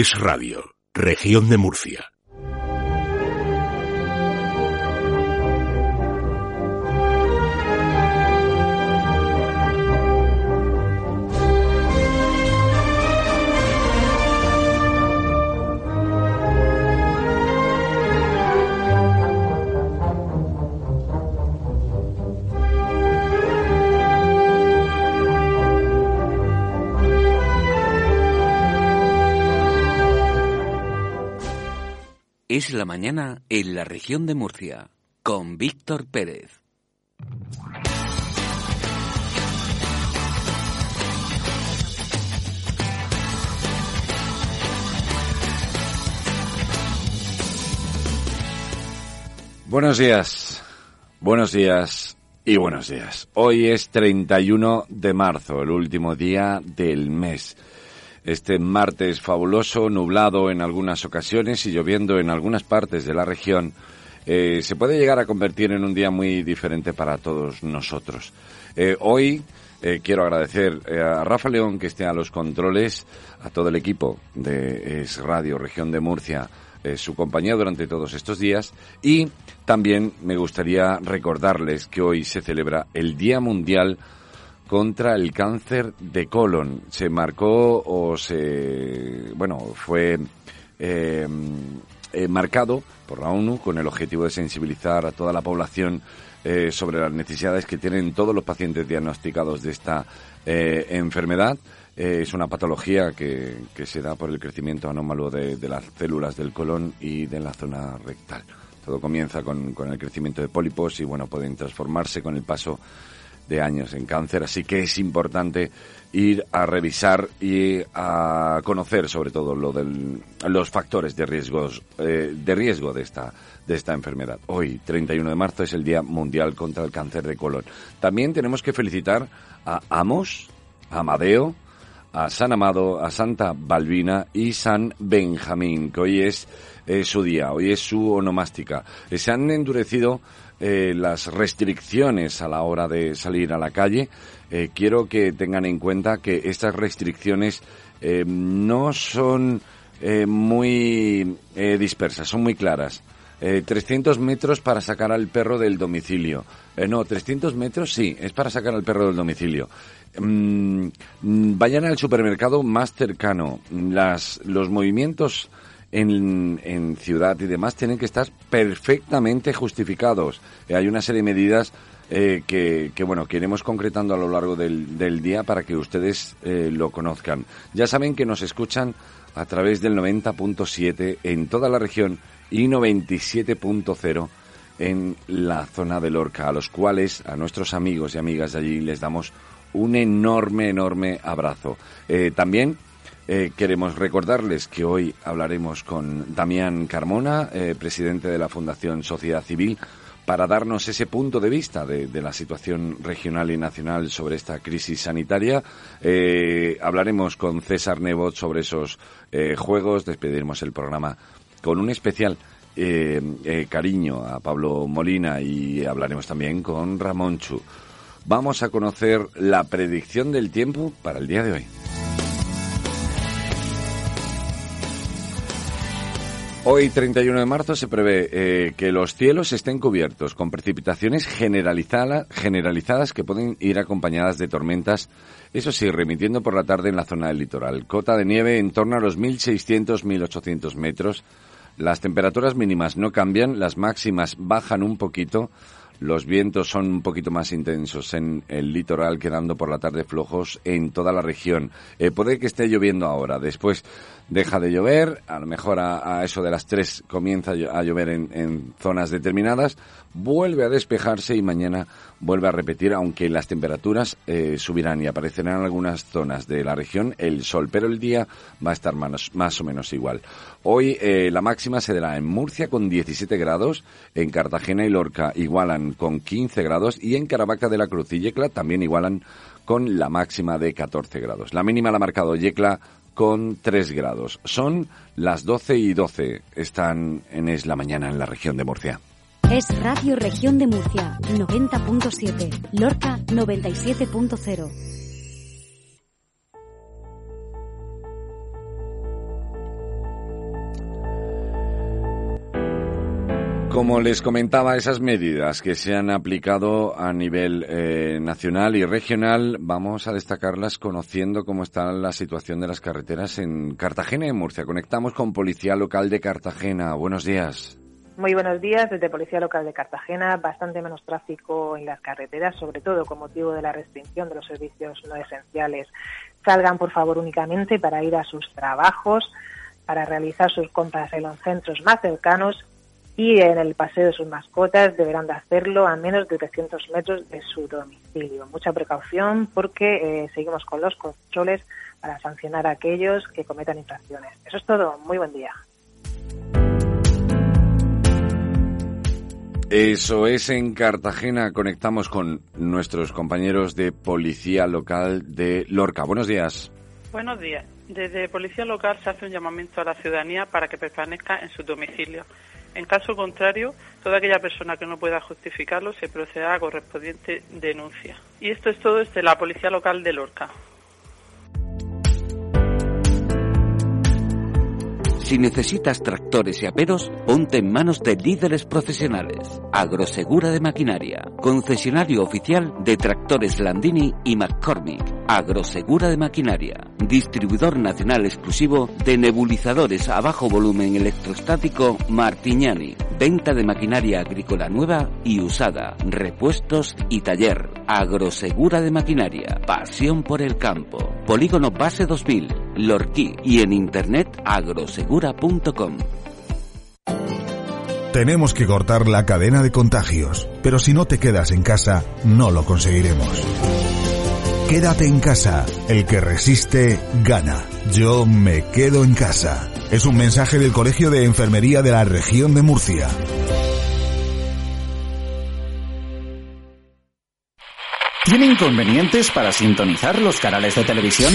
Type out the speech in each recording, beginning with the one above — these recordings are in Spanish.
Es Radio, Región de Murcia. Es la mañana en la región de Murcia, con Víctor Pérez. Buenos días, buenos días y buenos días. Hoy es 31 de marzo, el último día del mes. Este martes fabuloso, nublado en algunas ocasiones y lloviendo en algunas partes de la región, eh, se puede llegar a convertir en un día muy diferente para todos nosotros. Eh, hoy eh, quiero agradecer a Rafa León que esté a los controles, a todo el equipo de Es Radio Región de Murcia, su compañía durante todos estos días y también me gustaría recordarles que hoy se celebra el Día Mundial contra el cáncer de colon. Se marcó o se, bueno, fue eh, eh, marcado por la ONU con el objetivo de sensibilizar a toda la población eh, sobre las necesidades que tienen todos los pacientes diagnosticados de esta enfermedad. es una patología que, que, se da por el crecimiento anómalo de, de, las células del colon y de la zona rectal. Todo comienza con, con el crecimiento de pólipos y, bueno, pueden transformarse con el paso de años en cáncer, así que es importante ir a revisar y a conocer sobre todo lo del, los factores de riesgos eh, de riesgo de esta de esta enfermedad. Hoy, 31 de marzo, es el Día Mundial contra el Cáncer de Colon. También tenemos que felicitar a Amos, a Amadeo, a San Amado, a Santa Balbina y San Benjamín, que hoy es su día, hoy es su onomástica. Se han endurecido eh, las restricciones a la hora de salir a la calle, eh, quiero que tengan en cuenta que estas restricciones eh, no son muy dispersas, son muy claras. 300 metros para sacar al perro del domicilio. no, 300 metros sí, es para sacar al perro del domicilio. Mm, vayan al supermercado más cercano. Las, los movimientos en, en ciudad y demás tienen que estar perfectamente justificados. Eh, hay una serie de medidas eh, que, que, bueno, que iremos concretando a lo largo del, del día para que ustedes eh, lo conozcan. Ya saben que nos escuchan a través del 90.7 en toda la región y 97.0 en la zona de Lorca, a los cuales, a nuestros amigos y amigas de allí, les damos un enorme, enorme abrazo. Eh, también eh, queremos recordarles que hoy hablaremos con Damián Carmona, eh, presidente de la Fundación Sociedad Civil, para darnos ese punto de vista de, la situación regional y nacional sobre esta crisis sanitaria. Eh, hablaremos con César Nebot sobre esos juegos, despediremos el programa con un especial cariño a Pablo Molina y hablaremos también con Ramón Chu. Vamos a conocer la predicción del tiempo para el día de hoy. Hoy, 31 de marzo, se prevé eh, que los cielos estén cubiertos con precipitaciones generalizadas que pueden ir acompañadas de tormentas, eso sí, remitiendo por la tarde en la zona del litoral. Cota de nieve en torno a los 1.600-1.800 metros. Las temperaturas mínimas no cambian, las máximas bajan un poquito. Los vientos son un poquito más intensos en el litoral, quedando por la tarde flojos en toda la región. Eh, puede que esté lloviendo ahora. Después deja de llover, a lo mejor a, eso de las tres comienza a llover en, zonas determinadas, vuelve a despejarse y mañana vuelve a repetir, aunque las temperaturas eh, subirán y aparecerán en algunas zonas de la región el sol, pero el día va a estar más o menos igual. Hoy eh, la máxima se dará en Murcia con 17 grados, en Cartagena y Lorca igualan con 15 grados y en Caravaca de la Cruz y Yecla también igualan con la máxima de 14 grados. La mínima la ha marcado Yecla con 3 grados. Son las 12 y 12. Están en Es la Mañana en la región de Murcia. Es Radio Región de Murcia, 90.7. Lorca, 97.0. Como les comentaba, esas medidas que se han aplicado a nivel eh, nacional y regional, vamos a destacarlas conociendo cómo está la situación de las carreteras en Cartagena y en Murcia. Conectamos con Policía Local de Cartagena. Buenos días. Muy buenos días desde Policía Local de Cartagena. Bastante menos tráfico en las carreteras, sobre todo con motivo de la restricción de los servicios no esenciales. Salgan, por favor, únicamente para ir a sus trabajos, para realizar sus compras en los centros más cercanos y en el paseo de sus mascotas deberán de hacerlo a menos de 300 metros de su domicilio. Mucha precaución porque eh, seguimos con los controles para sancionar a aquellos que cometan infracciones. Eso es todo. Muy buen día. Eso es en Cartagena. Conectamos con nuestros compañeros de Policía Local de Lorca. Buenos días. Buenos días. Desde Policía Local se hace un llamamiento a la ciudadanía para que permanezca en su domicilio. En caso contrario, toda aquella persona que no pueda justificarlo se procederá a correspondiente denuncia. Y esto es todo desde la Policía Local de Lorca. Si necesitas tractores y aperos, ponte en manos de líderes profesionales. Agrosegura de Maquinaria, concesionario oficial de tractores Landini y McCormick. Agrosegura de Maquinaria, distribuidor nacional exclusivo de nebulizadores a bajo volumen electrostático Martignani. Venta de maquinaria agrícola nueva y usada, repuestos y taller. Agrosegura de Maquinaria, pasión por el campo. Polígono Base 2000, Lorquí y en internet Tenemos que cortar la cadena de contagios, pero si no te quedas en casa, no lo conseguiremos. Quédate en casa, el que resiste, gana. Yo me quedo en casa. Es un mensaje del Colegio de Enfermería de la región de Murcia. ¿Tiene inconvenientes para sintonizar los canales de televisión?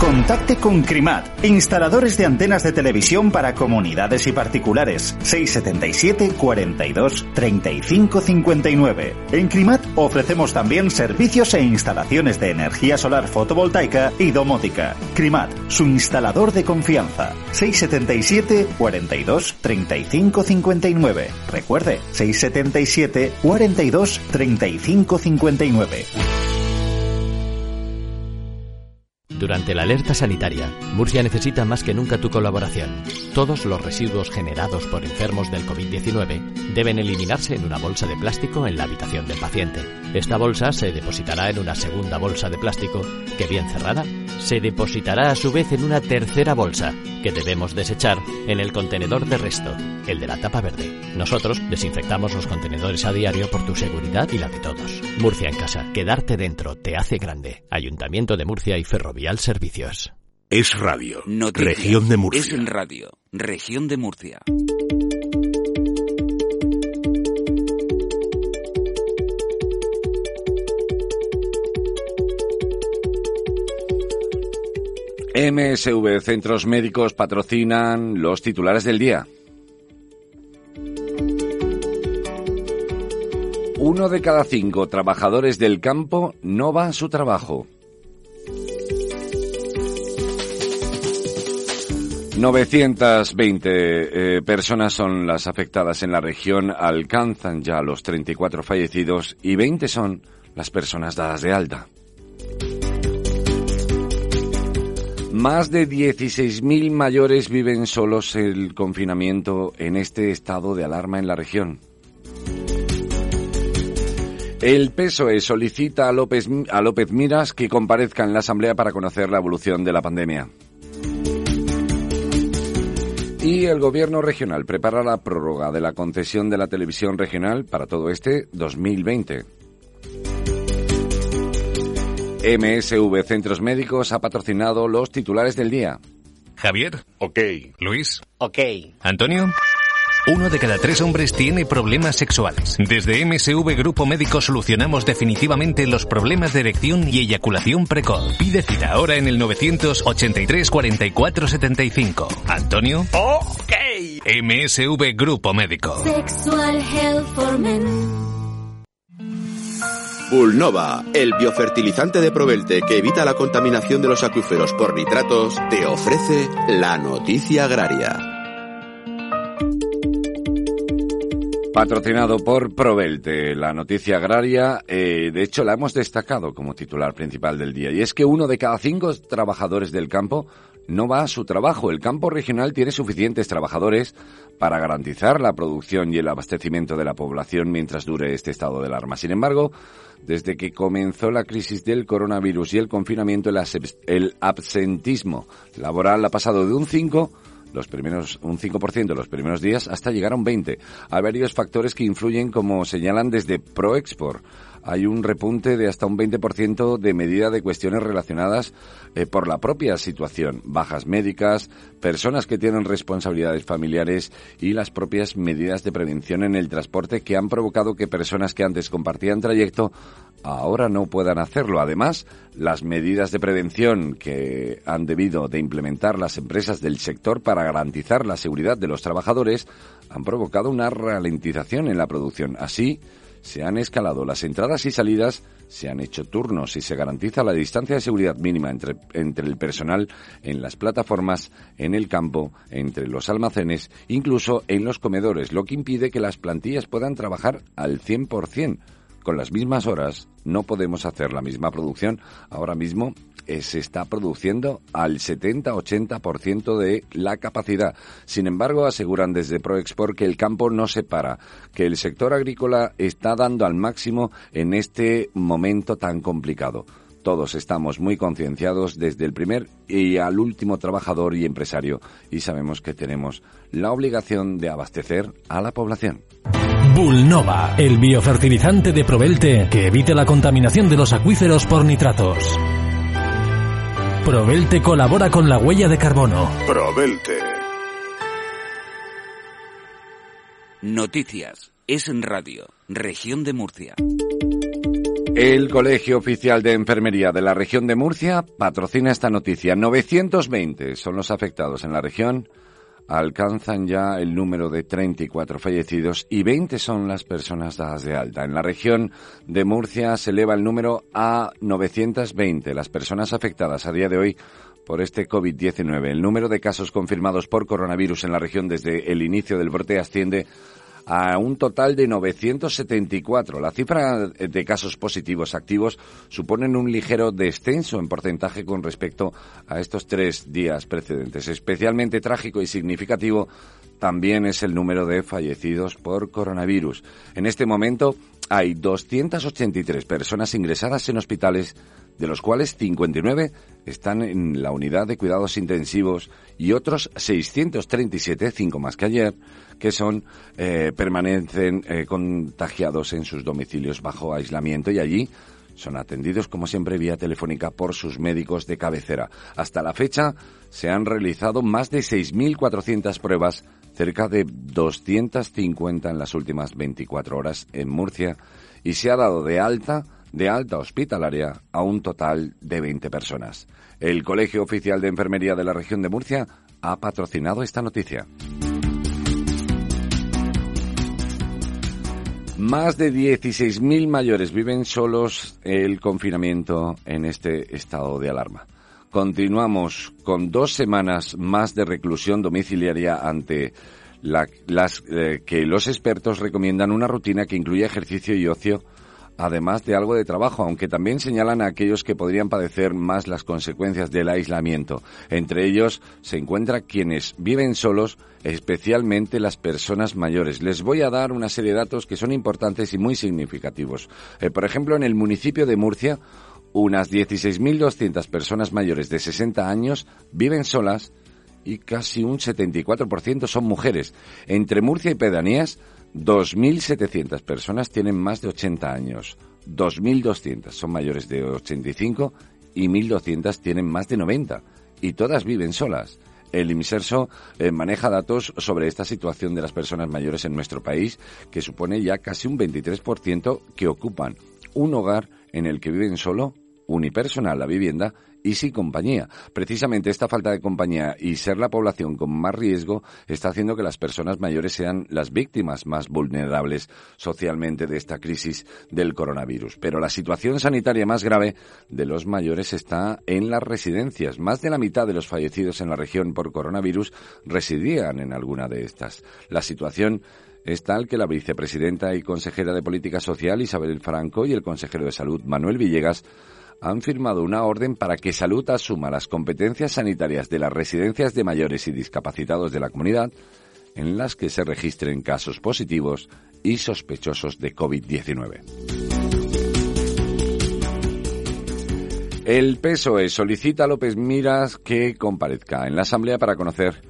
Contacte con CRIMAT, instaladores de antenas de televisión para comunidades y particulares. 677 42 35 59. En CRIMAT ofrecemos también servicios e instalaciones de energía solar fotovoltaica y domótica. CRIMAT, su instalador de confianza. 677 42 35 59. Recuerde, 677 42 35 59. Durante la alerta sanitaria, Murcia necesita más que nunca tu colaboración. Todos los residuos generados por enfermos del COVID-19 deben eliminarse en una bolsa de plástico en la habitación del paciente. Esta bolsa se depositará en una segunda bolsa de plástico que, bien cerrada, se depositará a su vez en una tercera bolsa que debemos desechar en el contenedor de resto, el de la tapa verde. Nosotros desinfectamos los contenedores a diario por tu seguridad y la de todos. Murcia en casa, quedarte dentro te hace grande. Ayuntamiento de Murcia y Servicios. Es radio. Noticias. Región de Murcia. Es radio. Región de Murcia. MSV Centros Médicos patrocinan los titulares del día. Uno de cada cinco trabajadores del campo no va a su trabajo. 920 eh, personas son las afectadas en la región, alcanzan ya los 34 fallecidos y 20 son las personas dadas de alta. Más de 16.000 mayores viven solos el confinamiento en este estado de alarma en la región. El PSOE solicita a López, a López Miras que comparezca en la Asamblea para conocer la evolución de la pandemia. Y el Gobierno regional prepara la prórroga de la concesión de la televisión regional para todo este 2020. MSV Centros Médicos ha patrocinado los titulares del día. Javier. Ok. Luis. Ok. Antonio. Uno de cada tres hombres tiene problemas sexuales. Desde MSV Grupo Médico solucionamos definitivamente los problemas de erección y eyaculación precoz. Pide cita ahora en el 983 44 75. Antonio. Ok. MSV Grupo Médico. Sexual Health for Men. Bulnova, el biofertilizante de Provelte que evita la contaminación de los acuíferos por nitratos, te ofrece la noticia agraria. Patrocinado por Provelte, la noticia agraria, eh, de hecho la hemos destacado como titular principal del día, y es que uno de cada cinco trabajadores del campo no va a su trabajo. El campo regional tiene suficientes trabajadores para garantizar la producción y el abastecimiento de la población mientras dure este estado de alarma. Sin embargo, desde que comenzó la crisis del coronavirus y el confinamiento, el absentismo laboral ha pasado de un 5 los primeros, un 5% los primeros días hasta llegar a un 20%. Hay varios factores que influyen, como señalan desde ProExport hay un repunte de hasta un 20% de medida de cuestiones relacionadas eh, por la propia situación, bajas médicas, personas que tienen responsabilidades familiares y las propias medidas de prevención en el transporte que han provocado que personas que antes compartían trayecto ahora no puedan hacerlo. Además, las medidas de prevención que han debido de implementar las empresas del sector para garantizar la seguridad de los trabajadores han provocado una ralentización en la producción. Así, se han escalado las entradas y salidas, se han hecho turnos y se garantiza la distancia de seguridad mínima entre, entre el personal en las plataformas, en el campo, entre los almacenes, incluso en los comedores, lo que impide que las plantillas puedan trabajar al 100%. Con las mismas horas no podemos hacer la misma producción ahora mismo eh, se está produciendo al 70-80% de la capacidad. Sin embargo, aseguran desde ProExport que el campo no se para, que el sector agrícola está dando al máximo en este momento tan complicado. Todos estamos muy concienciados desde el primer y al último trabajador y empresario y sabemos que tenemos la obligación de abastecer a la población. Bullnova, el biofertilizante de Provelte que evite la contaminación de los acuíferos por nitratos. Provelte colabora con la huella de carbono. Provelte. Noticias. Es en radio. Región de Murcia. El Colegio Oficial de Enfermería de la región de Murcia patrocina esta noticia. 920 son los afectados en la región alcanzan ya el número de 34 fallecidos y 20 son las personas dadas de alta. En la región de Murcia se eleva el número a 920 las personas afectadas a día de hoy por este COVID-19. El número de casos confirmados por coronavirus en la región desde el inicio del brote asciende a un total de 974. La cifra de casos positivos activos suponen un ligero descenso en porcentaje con respecto a estos tres días precedentes. Especialmente trágico y significativo también es el número de fallecidos por coronavirus. En este momento hay 283 personas ingresadas en hospitales, de los cuales 59 están en la unidad de cuidados intensivos y otros 637, cinco más que ayer, que son eh, permanecen eh, contagiados en sus domicilios bajo aislamiento y allí son atendidos como siempre vía telefónica por sus médicos de cabecera. Hasta la fecha se han realizado más de 6.400 pruebas, cerca de 250 en las últimas 24 horas en Murcia y se ha dado de alta de alta hospitalaria a un total de 20 personas. El Colegio Oficial de Enfermería de la región de Murcia ha patrocinado esta noticia. Más de 16.000 mayores viven solos el confinamiento en este estado de alarma. Continuamos con dos semanas más de reclusión domiciliaria ante las eh, que los expertos recomiendan una rutina que incluye ejercicio y ocio además de algo de trabajo, aunque también señalan a aquellos que podrían padecer más las consecuencias del aislamiento. Entre ellos se encuentran quienes viven solos, especialmente las personas mayores. Les voy a dar una serie de datos que son importantes y muy significativos. Eh, por ejemplo, en el municipio de Murcia, unas 16.200 personas mayores de 60 años viven solas y casi un 74% son mujeres. Entre Murcia y pedanías, 2.700 personas tienen más de 80 años, 2.200 son mayores de 85 y 1.200 tienen más de 90 y todas viven solas. El IMSERSO eh, maneja datos sobre esta situación de las personas mayores en nuestro país, que supone ya casi un 23% que ocupan un hogar en el que viven solo, unipersonal la vivienda, y sin compañía. Precisamente esta falta de compañía y ser la población con más riesgo está haciendo que las personas mayores sean las víctimas más vulnerables socialmente de esta crisis del coronavirus. Pero la situación sanitaria más grave de los mayores está en las residencias. Más de la mitad de los fallecidos en la región por coronavirus residían en alguna de estas. La situación es tal que la vicepresidenta y consejera de Política Social Isabel Franco y el consejero de Salud Manuel Villegas han firmado una orden para que Salud asuma las competencias sanitarias de las residencias de mayores y discapacitados de la comunidad en las que se registren casos positivos y sospechosos de COVID-19. El PSOE solicita a López Miras que comparezca en la Asamblea para conocer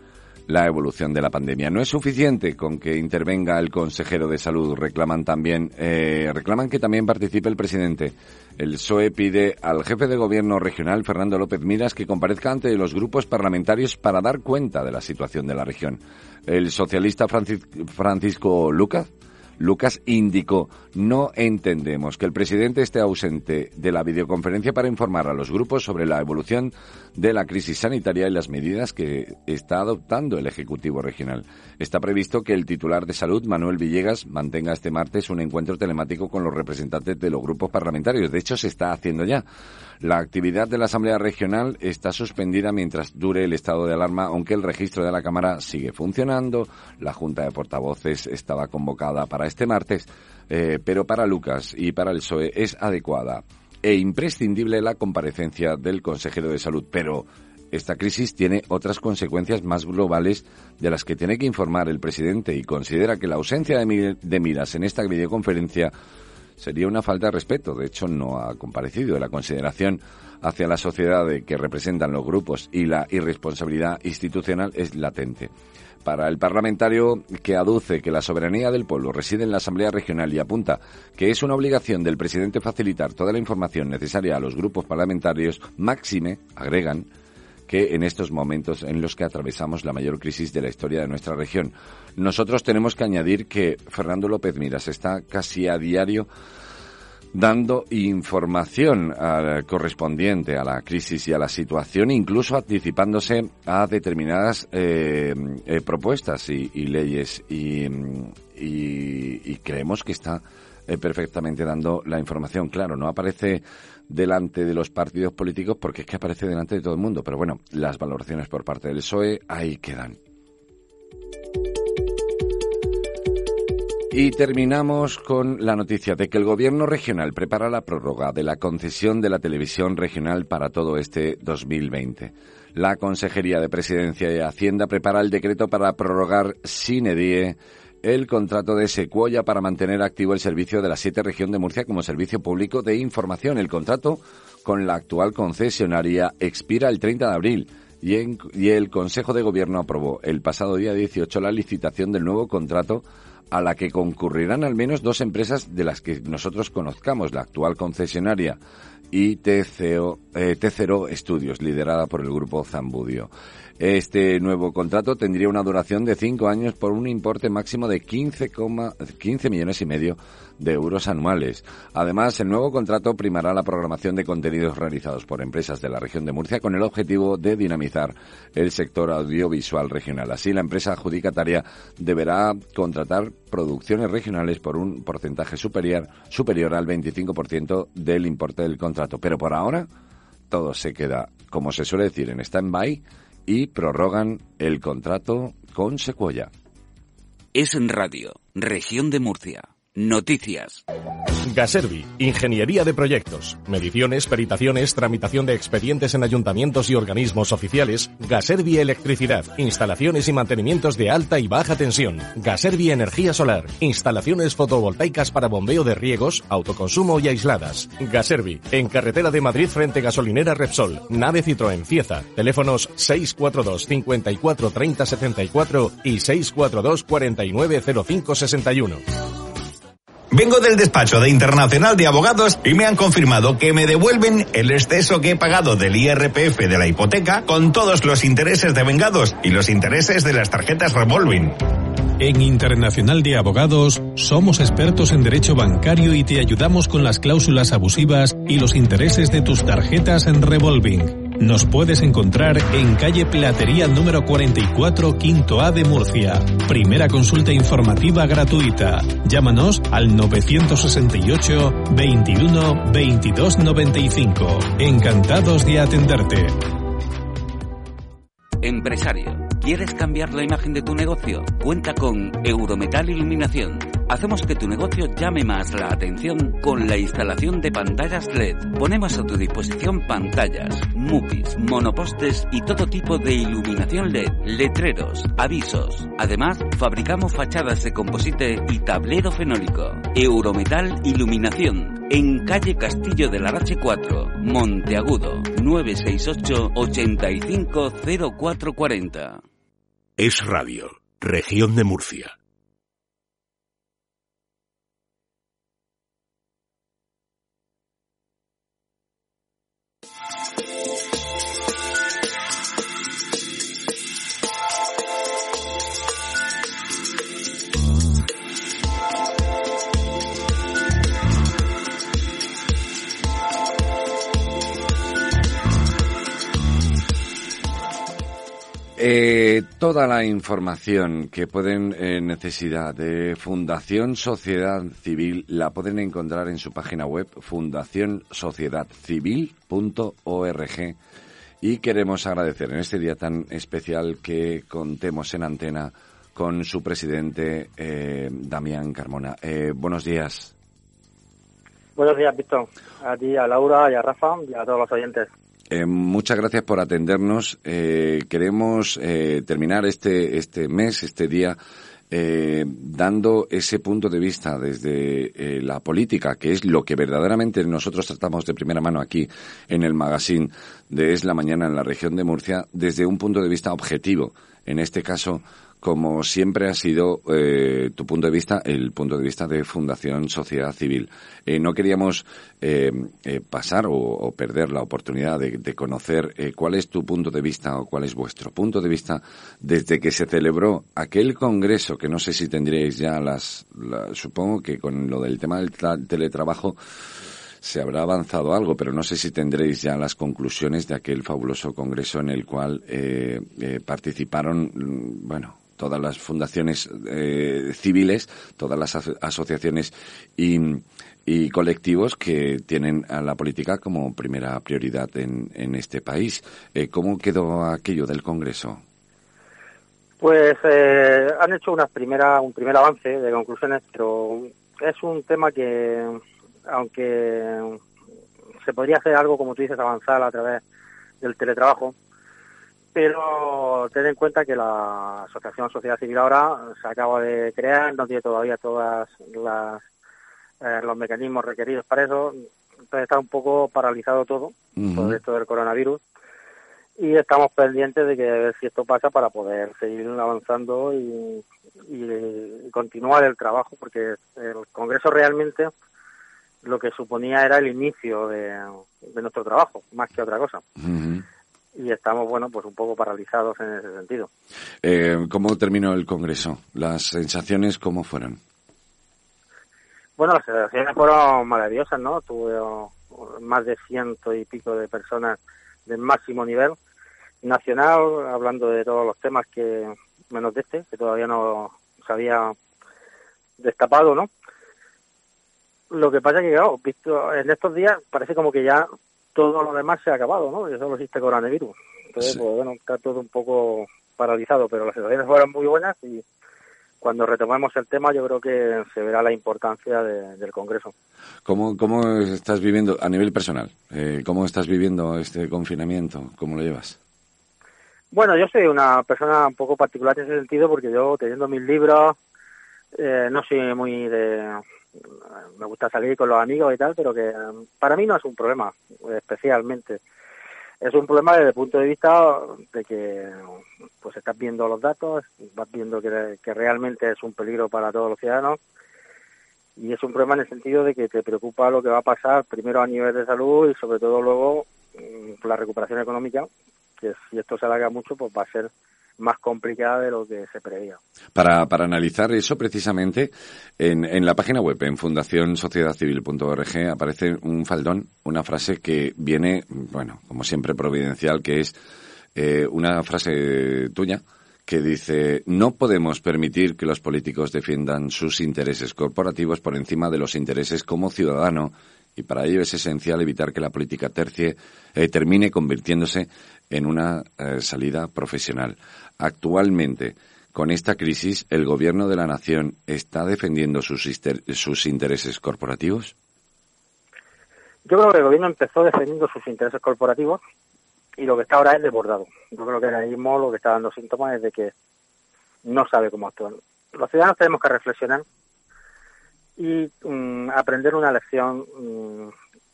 la evolución de la pandemia. No es suficiente con que intervenga el consejero de salud. Reclaman también, eh, reclaman que también participe el presidente. El PSOE pide al jefe de gobierno regional, Fernando López Miras, que comparezca ante los grupos parlamentarios para dar cuenta de la situación de la región. El socialista Francisco Lucas Lucas indicó, no entendemos que el presidente esté ausente de la videoconferencia para informar a los grupos sobre la evolución de la crisis sanitaria y las medidas que está adoptando el Ejecutivo Regional. Está previsto que el titular de salud, Manuel Villegas, mantenga este martes un encuentro telemático con los representantes de los grupos parlamentarios. De hecho, se está haciendo ya. La actividad de la Asamblea Regional está suspendida mientras dure el estado de alarma, aunque el registro de la Cámara sigue funcionando. La Junta de Portavoces estaba convocada para este martes, eh, pero para Lucas y para el PSOE es adecuada e imprescindible la comparecencia del consejero de salud, pero esta crisis tiene otras consecuencias más globales de las que tiene que informar el presidente y considera que la ausencia de, miras en esta videoconferencia sería una falta de respeto. De hecho, no ha comparecido. La consideración hacia la sociedad que representan los grupos y la irresponsabilidad institucional es latente. Para el parlamentario que aduce que la soberanía del pueblo reside en la Asamblea Regional y apunta que es una obligación del presidente facilitar toda la información necesaria a los grupos parlamentarios, máxime, agregan, que en estos momentos en los que atravesamos la mayor crisis de la historia de nuestra región. Nosotros tenemos que añadir que Fernando López Miras está casi a diario dando información uh, correspondiente a la crisis y a la situación, incluso anticipándose a determinadas eh, eh, propuestas y, leyes. Y, y, y, creemos que está eh, perfectamente dando la información. Claro, no aparece delante de los partidos políticos porque es que aparece delante de todo el mundo. Pero bueno, las valoraciones por parte del PSOE ahí quedan. Y terminamos con la noticia de que el Gobierno regional prepara la prórroga de la concesión de la televisión regional para todo este 2020. La Consejería de Presidencia y Hacienda prepara el decreto para prorrogar sin edie el contrato de Secuoya para mantener activo el servicio de la siete región de Murcia como servicio público de información. El contrato con la actual concesionaria expira el 30 de abril y, y el Consejo de Gobierno aprobó el pasado día 18 la licitación del nuevo contrato a la que concurrirán al menos dos empresas de las que nosotros conozcamos, la actual concesionaria y TCO, eh, T0 Estudios, liderada por el grupo Zambudio. Este nuevo contrato tendría una duración de cinco años por un importe máximo de 15, 15 millones y medio de euros anuales. Además, el nuevo contrato primará la programación de contenidos realizados por empresas de la región de Murcia con el objetivo de dinamizar el sector audiovisual regional. Así, la empresa adjudicataria deberá contratar producciones regionales por un porcentaje superior, superior al 25% del importe del contrato. Pero por ahora, todo se queda, como se suele decir, en stand-by y prorrogan el contrato con Secuoya. Es en radio, región de Murcia. Noticias. Gaservi, Ingeniería de Proyectos, Mediciones, Peritaciones, Tramitación de expedientes en ayuntamientos y organismos oficiales, Gaservi Electricidad, Instalaciones y mantenimientos de alta y baja tensión, Gaservi Energía Solar, Instalaciones fotovoltaicas para bombeo de riegos, autoconsumo y aisladas. Gaservi, en carretera de Madrid frente gasolinera Repsol, nave Citroën Cieza, teléfonos 642 54 30 74 y 642 49 05 61. Vengo del despacho de Internacional de Abogados y me han confirmado que me devuelven el exceso que he pagado del IRPF de la hipoteca con todos los intereses de vengados y los intereses de las tarjetas revolving. En Internacional de Abogados somos expertos en derecho bancario y te ayudamos con las cláusulas abusivas y los intereses de tus tarjetas en revolving. Nos puedes encontrar en calle Platería número 44, quinto A de Murcia. Primera consulta informativa gratuita. Llámanos al 968 21 22 95. Encantados de atenderte. Empresario ¿Quieres cambiar la imagen de tu negocio? Cuenta con Eurometal Iluminación. Hacemos que tu negocio llame más la atención con la instalación de pantallas LED. Ponemos a tu disposición pantallas, mupis, monopostes y todo tipo de iluminación LED, letreros, avisos. Además, fabricamos fachadas de composite y tablero fenólico. Eurometal Iluminación. En calle Castillo de la Rache 4, Monteagudo, 968 850440. Es Radio, Región de Murcia. Eh, toda la información que pueden eh, necesidad de Fundación Sociedad Civil la pueden encontrar en su página web fundacionsociedadcivil.org y queremos agradecer en este día tan especial que contemos en antena con su presidente eh, Damián Carmona. Eh, buenos días. Buenos días, Víctor. A ti, a Laura y a Rafa y a todos los oyentes. Eh, muchas gracias por atendernos. Eh, queremos eh, terminar este, este mes, este día, dando ese punto de vista desde la política, que es lo que verdaderamente nosotros tratamos de primera mano aquí en el magazine de Es la Mañana en la región de Murcia, desde un punto de vista objetivo. En este caso, como siempre ha sido eh, tu punto de vista, el punto de vista de Fundación Sociedad Civil. Eh, no queríamos eh, eh, pasar o, perder la oportunidad de, de conocer eh, cuál es tu punto de vista o cuál es vuestro punto de vista desde que se celebró aquel congreso que no sé si tendríais ya las, la, supongo que con lo del tema del teletrabajo se habrá avanzado algo, pero no sé si tendréis ya las conclusiones de aquel fabuloso congreso en el cual eh, participaron, bueno, todas las fundaciones eh, civiles, todas las aso asociaciones y, y, colectivos que tienen a la política como primera prioridad en, en este país. Eh, ¿Cómo quedó aquello del Congreso? Pues eh, han hecho una primera, un primer avance de conclusiones, pero es un tema que, aunque se podría hacer algo, como tú dices, avanzar a través del teletrabajo, pero ten en cuenta que la Asociación Sociedad Civil ahora se acaba de crear, no tiene todavía todas las eh, los mecanismos requeridos para eso, entonces está un poco paralizado todo uh -huh. por esto del coronavirus y estamos pendientes de que ver si esto pasa para poder seguir avanzando y, y, y continuar el trabajo porque el Congreso realmente lo que suponía era el inicio de, de nuestro trabajo más que otra cosa. Uh -huh y estamos, bueno, pues un poco paralizados en ese sentido. Eh, ¿Cómo terminó el Congreso? ¿Las sensaciones cómo fueron? Bueno, las sensaciones fueron maravillosas, ¿no? Tuve más de ciento y pico de personas del máximo nivel nacional, hablando de todos los temas que, menos de este, que todavía no se había destapado, ¿no? Lo que pasa es que, claro, visto en estos días parece como que ya todo lo demás se ha acabado, ¿no? Y solo existe coronavirus. Entonces, sí. pues bueno, está todo un poco paralizado, pero las sensaciones fueron muy buenas y cuando retomemos el tema yo creo que se verá la importancia de, del Congreso. ¿Cómo, ¿Cómo estás viviendo a nivel personal? Eh, ¿Cómo estás viviendo este confinamiento? ¿Cómo lo llevas? Bueno, yo soy una persona un poco particular en ese sentido porque yo teniendo mis libros eh, no soy muy de me gusta salir con los amigos y tal, pero que para mí no es un problema, especialmente. Es un problema desde el punto de vista de que pues estás viendo los datos, vas viendo que, que realmente es un peligro para todos los ciudadanos y es un problema en el sentido de que te preocupa lo que va a pasar primero a nivel de salud y sobre todo luego mm, la recuperación económica, que si esto se alarga mucho pues va a ser más complicada de lo que se preveía. Para, para analizar eso precisamente, en, en la página web, en fundacionsociedadcivil.org, aparece un faldón, una frase que viene, bueno, como siempre providencial, que es eh, una frase tuya, que dice, no podemos permitir que los políticos defiendan sus intereses corporativos por encima de los intereses como ciudadano Y para ello es esencial evitar que la política tercie eh, termine convirtiéndose en una eh, salida profesional. Actualmente, con esta crisis, ¿el gobierno de la nación está defendiendo sus, sus intereses corporativos? Yo creo que el gobierno empezó defendiendo sus intereses corporativos y lo que está ahora es desbordado. Yo creo que ahora mismo lo que está dando síntomas es de que no sabe cómo actuar. Los ciudadanos tenemos que reflexionar y mm, aprender una lección mm,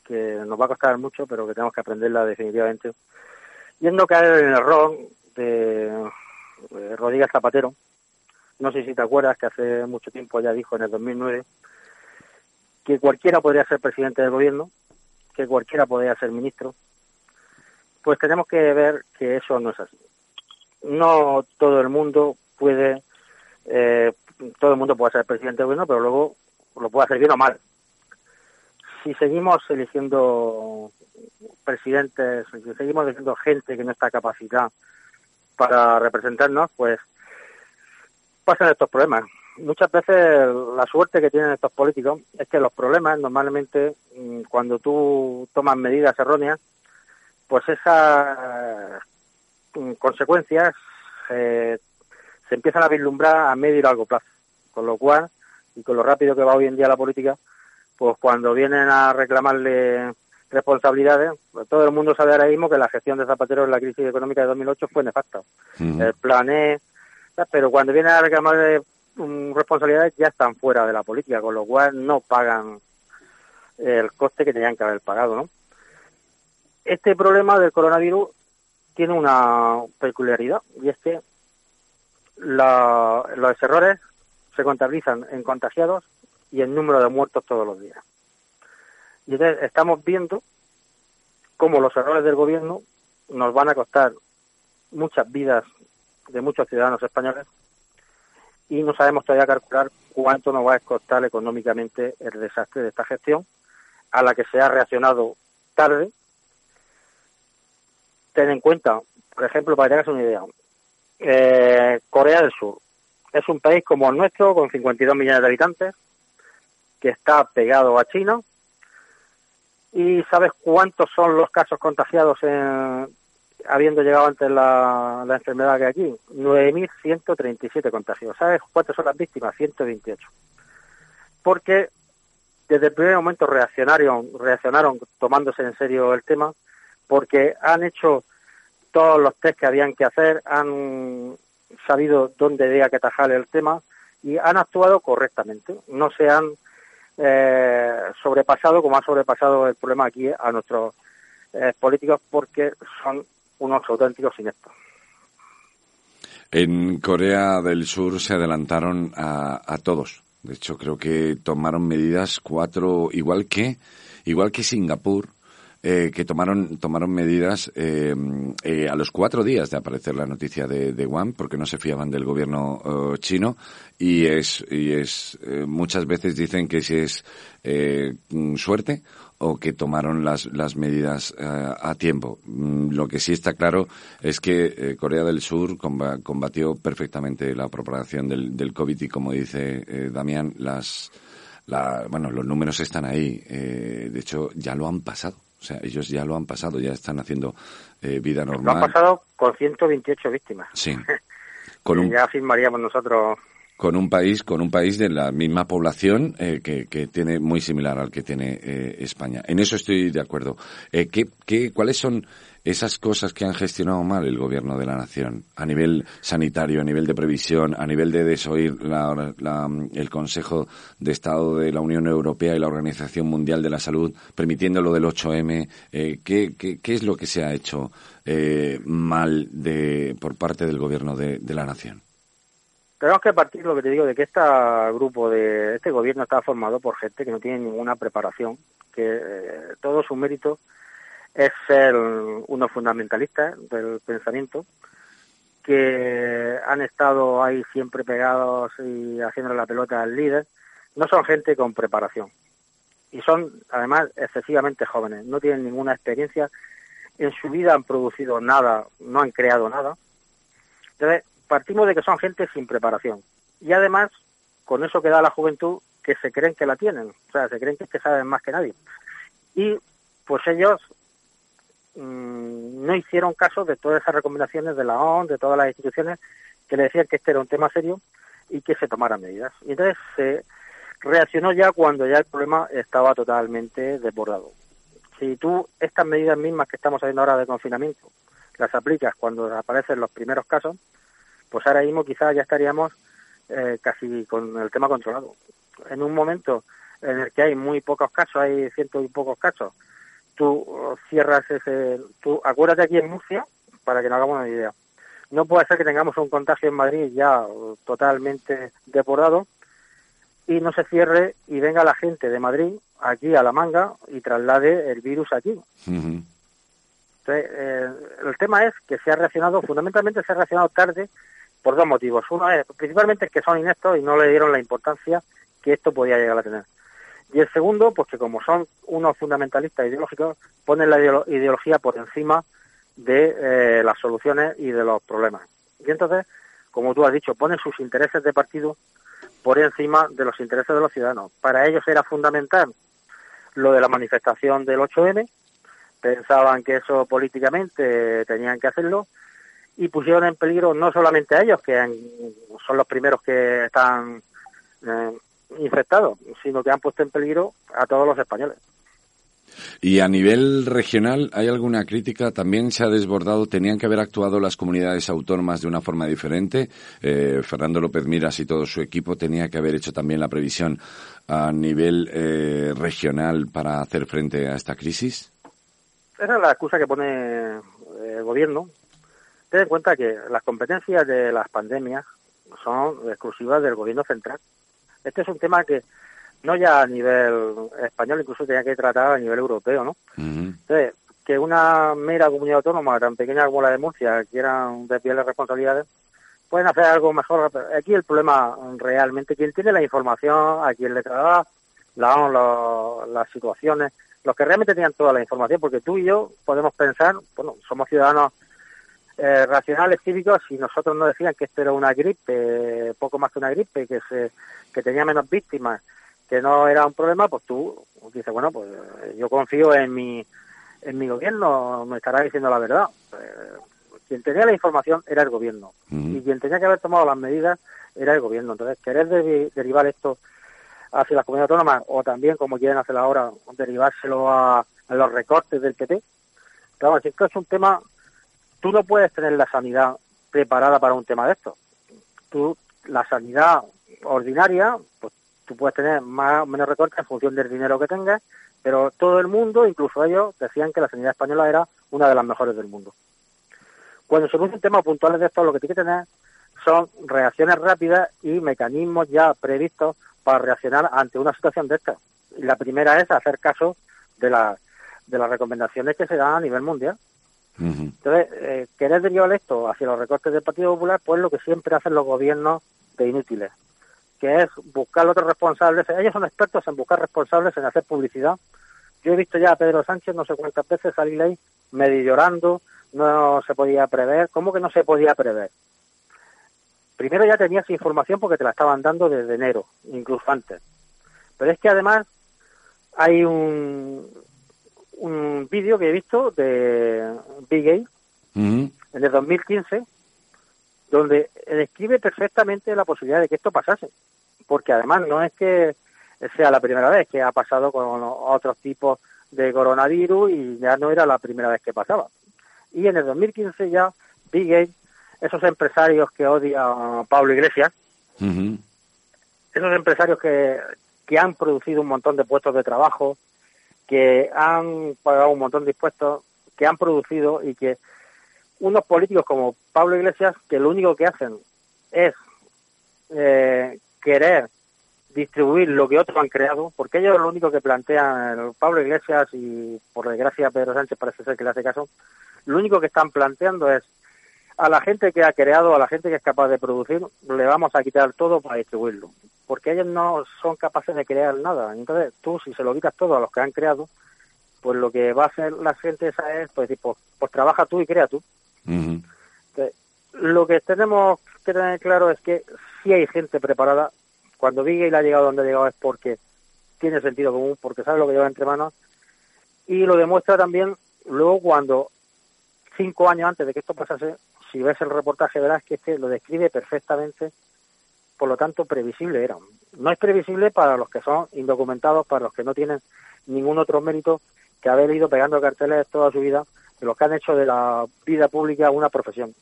que nos va a costar mucho, pero que tenemos que aprenderla definitivamente. Y es caer en el error de, Rodríguez Zapatero. No sé si te acuerdas que hace mucho tiempo ya dijo en el 2009 que cualquiera podría ser presidente del gobierno, que cualquiera podría ser ministro. Pues tenemos que ver que eso no es así. No todo el mundo puede, eh, todo el mundo puede ser presidente del gobierno, pero luego lo puede hacer bien o mal. Si seguimos eligiendo presidentes, si seguimos eligiendo gente que no está capacitada para representarnos, pues pasan estos problemas. Muchas veces la suerte que tienen estos políticos es que los problemas normalmente mm, cuando tú tomas medidas erróneas, pues esas mm, consecuencias se empiezan a vislumbrar a medio y largo plazo. Con lo cual, y con lo rápido que va hoy en día la política, pues cuando vienen a reclamarle responsabilidades, pues todo el mundo sabe ahora mismo que la gestión de Zapatero en la crisis económica de 2008 fue nefasta. El plan E, pero cuando vienen a reclamarle mm, responsabilidades ya están fuera de la política, con lo cual no pagan el coste que tenían que haber pagado, ¿no? Este problema del coronavirus tiene una peculiaridad y es que los errores se contabilizan en contagiados y en número de muertos todos los días. Y entonces estamos viendo cómo los errores del gobierno nos van a costar muchas vidas de muchos ciudadanos españoles y no sabemos todavía calcular cuánto nos va a costar económicamente el desastre de esta gestión a la que se ha reaccionado tarde. Ten en cuenta, por ejemplo, para que tengas una idea, eh, Corea del Sur es un país como el nuestro, con 52 millones de habitantes, que está pegado a China. ¿Y sabes cuántos son los casos contagiados en, habiendo llegado antes la, la enfermedad que aquí? 9.137 contagios. ¿Sabes cuántas son las víctimas? 128. Porque desde el primer momento reaccionaron, reaccionaron tomándose en serio el tema, porque han hecho todos los test que habían que hacer, han sabido dónde había que atajar el tema y han actuado correctamente. No se han eh, sobrepasado como ha sobrepasado el problema aquí a nuestros eh, políticos porque son unos auténticos ineptos. En Corea del Sur se adelantaron a, a todos. De hecho, creo que tomaron medidas cuatro, igual que, igual que Singapur, eh, que tomaron, tomaron medidas eh, eh, a los cuatro días de aparecer la noticia de, de Wuhan, porque no se fiaban del gobierno eh, chino, y es, y es eh, muchas veces dicen que si es suerte o que tomaron las, las medidas a tiempo. Mm, lo que sí está claro es que Corea del Sur combatió perfectamente la propagación del, del COVID y, como dice Damián, las, la, bueno, los números están ahí. de hecho, ya lo han pasado. O sea, ellos ya lo han pasado, ya están haciendo eh, vida normal. Lo han pasado con 128 víctimas. Sí. Con un, ya firmaríamos nosotros con un país con un país de la misma población eh, que, que, tiene muy similar al que tiene eh, España. En eso estoy de acuerdo. Eh, ¿qué, qué, ¿Cuáles son esas cosas que han gestionado mal el gobierno de la nación a nivel sanitario, a nivel de previsión, a nivel de desoír la, la, el Consejo de Estado de la Unión Europea y la Organización Mundial de la Salud, permitiendo lo del 8M. Eh, ¿qué, qué, qué, es lo que se ha hecho mal de, por parte del gobierno de la nación? Tenemos que partir, lo que te digo, de que este grupo de este gobierno está formado por gente que no tiene ninguna preparación, que eh, todo su mérito es ser unos fundamentalistas del pensamiento que han estado ahí siempre pegados y haciendo la pelota al líder, no son gente con preparación. Y son, además, excesivamente jóvenes. No tienen ninguna experiencia. En su vida han producido nada, no han creado nada. Entonces, partimos de que son gente sin preparación. Y además, con eso que da la juventud, que se creen que la tienen. O sea, se creen que, es que saben más que nadie Y pues ellos mm, no hicieron caso de todas esas recomendaciones de la ONU, de todas las instituciones que le decían que este era un tema serio y que se tomaran medidas. Y entonces se reaccionó ya cuando ya el problema estaba totalmente desbordado. Si tú estas medidas mismas que estamos haciendo ahora de confinamiento las aplicas cuando aparecen los primeros casos, pues ahora mismo quizás ya estaríamos eh, casi con el tema controlado. En un momento en el que hay muy pocos casos, hay cientos y pocos casos, tú cierras ese... Tú, acuérdate aquí en Murcia, para que nos hagamos una idea. No puede ser que tengamos un contagio en Madrid ya totalmente desbordado y no se cierre y venga la gente de Madrid aquí a la manga y traslade el virus aquí. Entonces, eh, el tema es que se ha reaccionado, fundamentalmente se ha reaccionado tarde por dos motivos. Uno es, principalmente, que son ineptos y no le dieron la importancia que esto podía llegar a tener. Y el segundo, pues que como son unos fundamentalistas ideológicos, ponen la ideología por encima de eh, las soluciones y de los problemas. Y entonces, como tú has dicho, ponen sus intereses de partido por encima de los intereses de los ciudadanos. Para ellos era fundamental lo de la manifestación del 8M, pensaban que eso políticamente tenían que hacerlo y pusieron en peligro no solamente a ellos, que son los primeros que están eh, infectados, sino que han puesto en peligro a todos los españoles. Y a nivel regional, ¿hay alguna crítica? También se ha desbordado, tenían que haber actuado las comunidades autónomas de una forma diferente. Eh, Fernando López Miras y todo su equipo tenía que haber hecho también la previsión a nivel eh, regional para hacer frente a esta crisis. Esa es la excusa que pone el gobierno. Ten en cuenta que las competencias de las pandemias son exclusivas del gobierno central. Este es un tema que no ya a nivel español, incluso tenía que tratar a nivel europeo, ¿no? Entonces, que una mera comunidad autónoma tan pequeña como la de Murcia quieran desviar las responsabilidades, pueden hacer algo mejor. Aquí el problema realmente, quien tiene la información, a quien le traslada la, las situaciones, los que realmente tenían toda la información, porque tú y yo podemos pensar, bueno, somos ciudadanos eh, racionales cívicos y nosotros nos decían que esto era una gripe, poco más que una gripe, que se que tenía menos víctimas que no era un problema, pues tú dices, bueno, pues yo confío en mi, en mi gobierno, me estará diciendo la verdad. Pues, quien tenía la información era el gobierno y quien tenía que haber tomado las medidas era el gobierno. Entonces, querer derivar esto hacia las comunidades autónomas o también, como quieren hacer ahora, derivárselo a, los recortes del PP, claro, si esto es un tema, tú no puedes tener la sanidad preparada para un tema de esto. Tú, la sanidad ordinaria, pues tú puedes tener más o menos recortes en función del dinero que tengas, pero todo el mundo, incluso ellos, decían que la sanidad española era una de las mejores del mundo. Cuando se producen temas puntuales de esto, lo que tiene que tener son reacciones rápidas y mecanismos ya previstos para reaccionar ante una situación de esta. Y la primera es hacer caso de, la, de las recomendaciones que se dan a nivel mundial. Entonces, eh, querer derivar esto hacia los recortes del Partido Popular, pues lo que siempre hacen los gobiernos de inútiles que es buscar otros responsables. Ellos son expertos en buscar responsables, en hacer publicidad. Yo he visto ya a Pedro Sánchez no sé cuántas veces salir ahí medio llorando, no se podía prever. ¿Cómo que no se podía prever? Primero ya tenías información porque te la estaban dando desde enero, incluso antes. Pero es que además hay un, un vídeo que he visto de Big Gay en el 2015 donde describe perfectamente la posibilidad de que esto pasase. Porque además no es que sea la primera vez que ha pasado con otros tipos de coronavirus y ya no era la primera vez que pasaba. Y en el 2015 ya Big Gates, esos empresarios que odia Pablo Iglesias, esos empresarios que, que han producido un montón de puestos de trabajo, que han pagado un montón de impuestos, que han producido y que unos políticos como Pablo Iglesias que lo único que hacen es eh, querer distribuir lo que otros han creado, porque ellos lo único que plantean, Pablo Iglesias y por desgracia Pedro Sánchez parece ser que le hace caso, lo único que están planteando es a la gente que ha creado, a la gente que es capaz de producir, le vamos a quitar todo para distribuirlo, porque ellos no son capaces de crear nada. Entonces tú, si se lo quitas todo a los que han creado, pues lo que va a hacer la gente esa es, pues, decir, pues, pues trabaja tú y crea tú lo que tenemos que tener claro es que si hay gente preparada. Cuando Big le ha llegado donde ha llegado es porque tiene sentido común, porque sabe lo que lleva entre manos Y lo demuestra también luego cuando, cinco años antes de que esto pasase, si ves el reportaje verás que este lo describe perfectamente, por lo tanto previsible era. No es previsible para los que son indocumentados, para los que no tienen ningún otro mérito que haber ido pegando carteles toda su vida, de los que han hecho de la vida pública una profesión.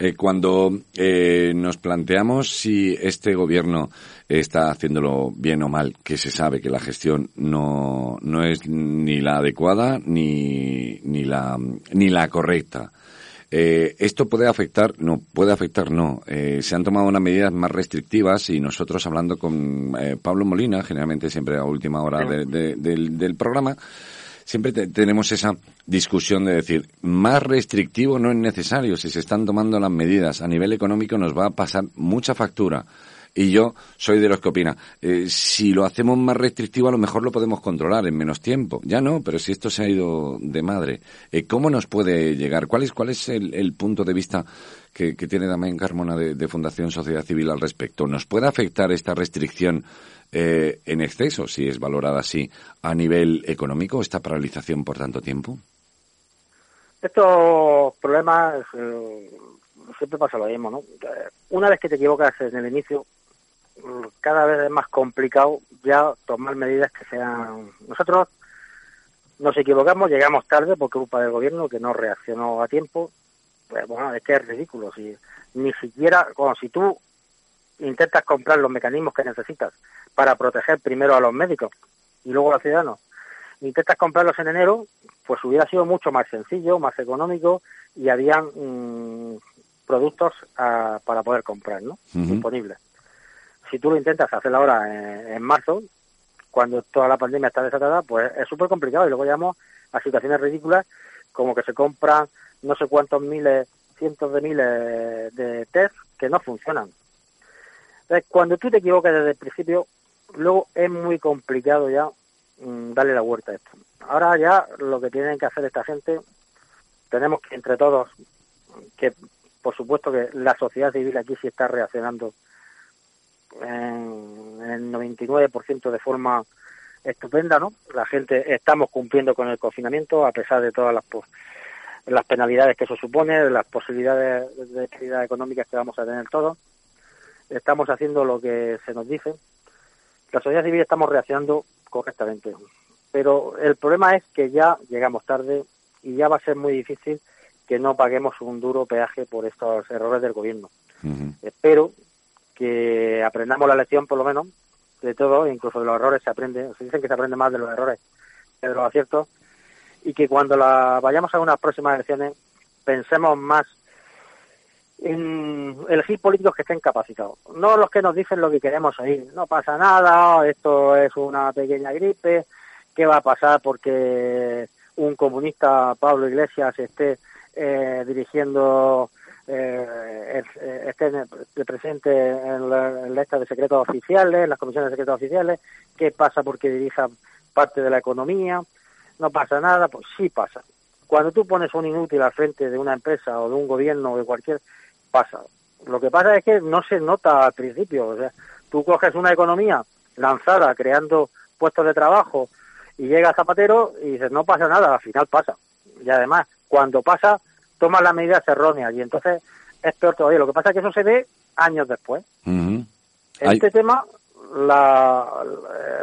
Eh, cuando eh, nos planteamos si este gobierno está haciéndolo bien o mal, que se sabe que la gestión no, no es ni la adecuada ni, ni, la, ni la correcta. Eh, esto puede afectar, no, puede afectar, no. Eh, se han tomado unas medidas más restrictivas y nosotros hablando con eh, Pablo Molina, generalmente siempre a última hora del, del programa, siempre tenemos esa discusión de decir, más restrictivo no es necesario. Si se están tomando las medidas a nivel económico nos va a pasar mucha factura. Y yo soy de los que opina, eh, si lo hacemos más restrictivo a lo mejor lo podemos controlar en menos tiempo. Ya no, pero si esto se ha ido de madre, eh, ¿cómo nos puede llegar? ¿Cuál es, cuál es el, punto de vista que, tiene Damián Carmona de, de, Fundación Sociedad Civil al respecto? ¿Nos puede afectar esta restricción eh, en exceso, si es valorada así, a nivel económico, esta paralización por tanto tiempo? Estos problemas eh, siempre pasa lo mismo, ¿no? Una vez que te equivocas en el inicio, cada vez es más complicado ya tomar medidas que sean... Nosotros nos equivocamos, llegamos tarde por culpa del gobierno que no reaccionó a tiempo. Pues bueno, es que es ridículo. Si, ni siquiera, como si tú intentas comprar los mecanismos que necesitas para proteger primero a los médicos y luego a los ciudadanos, intentas comprarlos en enero, pues hubiera sido mucho más sencillo, más económico y habían mm, productos ah, para poder comprar, ¿no? Disponibles. Si tú lo intentas hacer ahora en, marzo, cuando toda la pandemia está desatada, pues es súper complicado y luego llegamos a situaciones ridículas como que se compran no sé cuántos miles, cientos de miles de test que no funcionan. Entonces, cuando tú te equivocas desde el principio, luego es muy complicado ya mm, darle la vuelta a esto. Ahora ya lo que tienen que hacer esta gente, tenemos que entre todos, que por supuesto que la sociedad civil aquí sí está reaccionando en, el 99% de forma estupenda, ¿no? La gente estamos cumpliendo con el confinamiento a pesar de todas las las penalidades que eso supone, las posibilidades de actividad económicas que vamos a tener todos. Estamos haciendo lo que se nos dice la sociedad civil estamos reaccionando correctamente. Pero el problema es que ya llegamos tarde y ya va a ser muy difícil que no paguemos un duro peaje por estos errores del gobierno. Espero que aprendamos la lección, por lo menos, de todo, incluso de los errores se aprende. Se dicen que se aprende más de los errores que de los aciertos. Y que cuando la, vayamos a unas próximas elecciones pensemos más en elegir políticos que estén capacitados, no los que nos dicen lo que queremos oír. No pasa nada, esto es una pequeña gripe, ¿qué va a pasar porque un comunista, Pablo Iglesias, esté eh, dirigiendo, eh, esté presente en la, lista de secretos oficiales, en las comisiones de secretos oficiales? ¿Qué pasa porque dirija parte de la economía? No pasa nada, pues sí pasa. Cuando tú pones un inútil al frente de una empresa o de un gobierno o de cualquier pasa. Lo que pasa es que no se nota al principio. O sea, tú coges una economía lanzada, creando puestos de trabajo, y llega Zapatero y dices, no pasa nada, al final pasa. Y además, cuando pasa, tomas las medidas erróneas y entonces es peor todavía. Lo que pasa es que eso se ve años después. Este tema, la,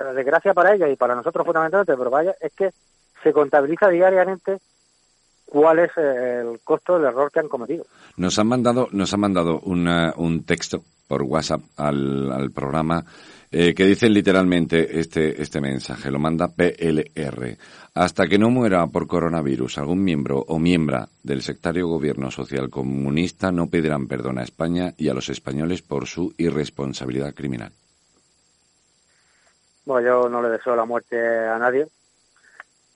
la, desgracia para ella y para nosotros fundamentalmente, pero vaya, es que se contabiliza diariamente cuál es el costo del error que han cometido. Nos han mandado, nos han mandado un texto por WhatsApp al, programa eh, que dice literalmente este, este mensaje, lo manda PLR. Hasta que no muera por coronavirus algún miembro o miembra del sectario gobierno social comunista no pedirán perdón a España y a los españoles por su irresponsabilidad criminal. Bueno, yo no le deseo la muerte a nadie.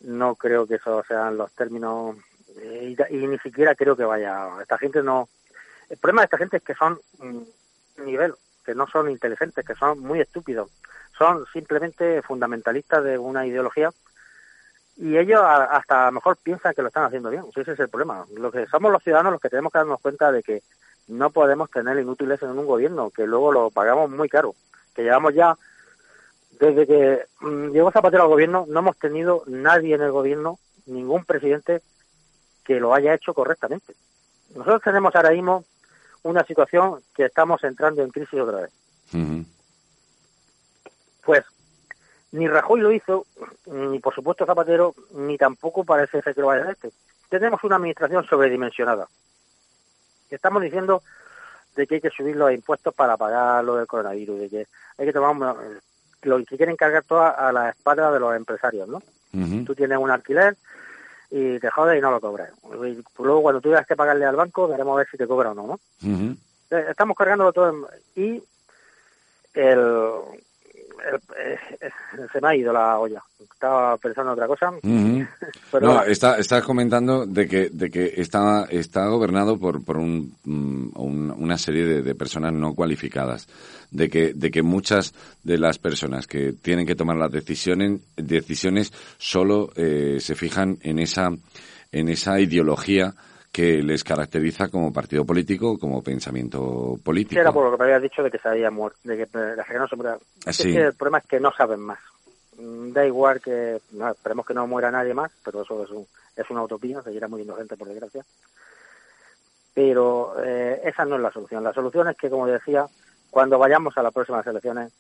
No creo que esos sean los términos y, ni siquiera creo que vaya. Esta gente no. El problema de esta gente es que son mm, nivel, que no son inteligentes, que son muy estúpidos. Son simplemente fundamentalistas de una ideología y ellos hasta a lo mejor piensan que lo están haciendo bien. Ese es el problema. Lo que somos los ciudadanos los que tenemos que darnos cuenta de que no podemos tener inútiles en un gobierno, que luego lo pagamos muy caro. Que llevamos ya Desde que mm, llegó Zapatero al gobierno, no hemos tenido nadie en el gobierno, ningún presidente que lo haya hecho correctamente. Nosotros tenemos ahora mismo una situación que estamos entrando en crisis otra vez. Pues ni Rajoy lo hizo, ni por supuesto Zapatero, ni tampoco parece ser que lo vaya a hacer. Tenemos una administración sobredimensionada. Estamos diciendo de que hay que subir los impuestos para pagar lo del coronavirus, de que hay que tomar lo que quieren cargar todo a la espalda de los empresarios, ¿no? Tú tienes un alquiler y te jodes y no lo cobras. Y luego cuando tú tengas que pagarle al banco, veremos a ver si te cobra o no, ¿no? Eh, estamos cargándolo todo y el, eh, se me ha ido la olla. Estaba pensando en otra cosa. no, está, está comentando de que, de que está, está gobernado por, por un, mm, una serie de, personas no cualificadas. De que, de que muchas de las personas que tienen que tomar las decisiones, decisiones solo eh, se fijan en esa, en esa ideología que les caracteriza como partido político, como pensamiento político. era por lo que me habías dicho de que se había muerto, de que la gente no se muera. Es que el problema es que no saben más. Mm, da igual que, no, esperemos que no muera nadie más, pero eso es, un, es una utopía, seguirá muriendo gente por desgracia. Pero eh, esa no es la solución. La solución es que, como decía, cuando vayamos a las próximas elecciones,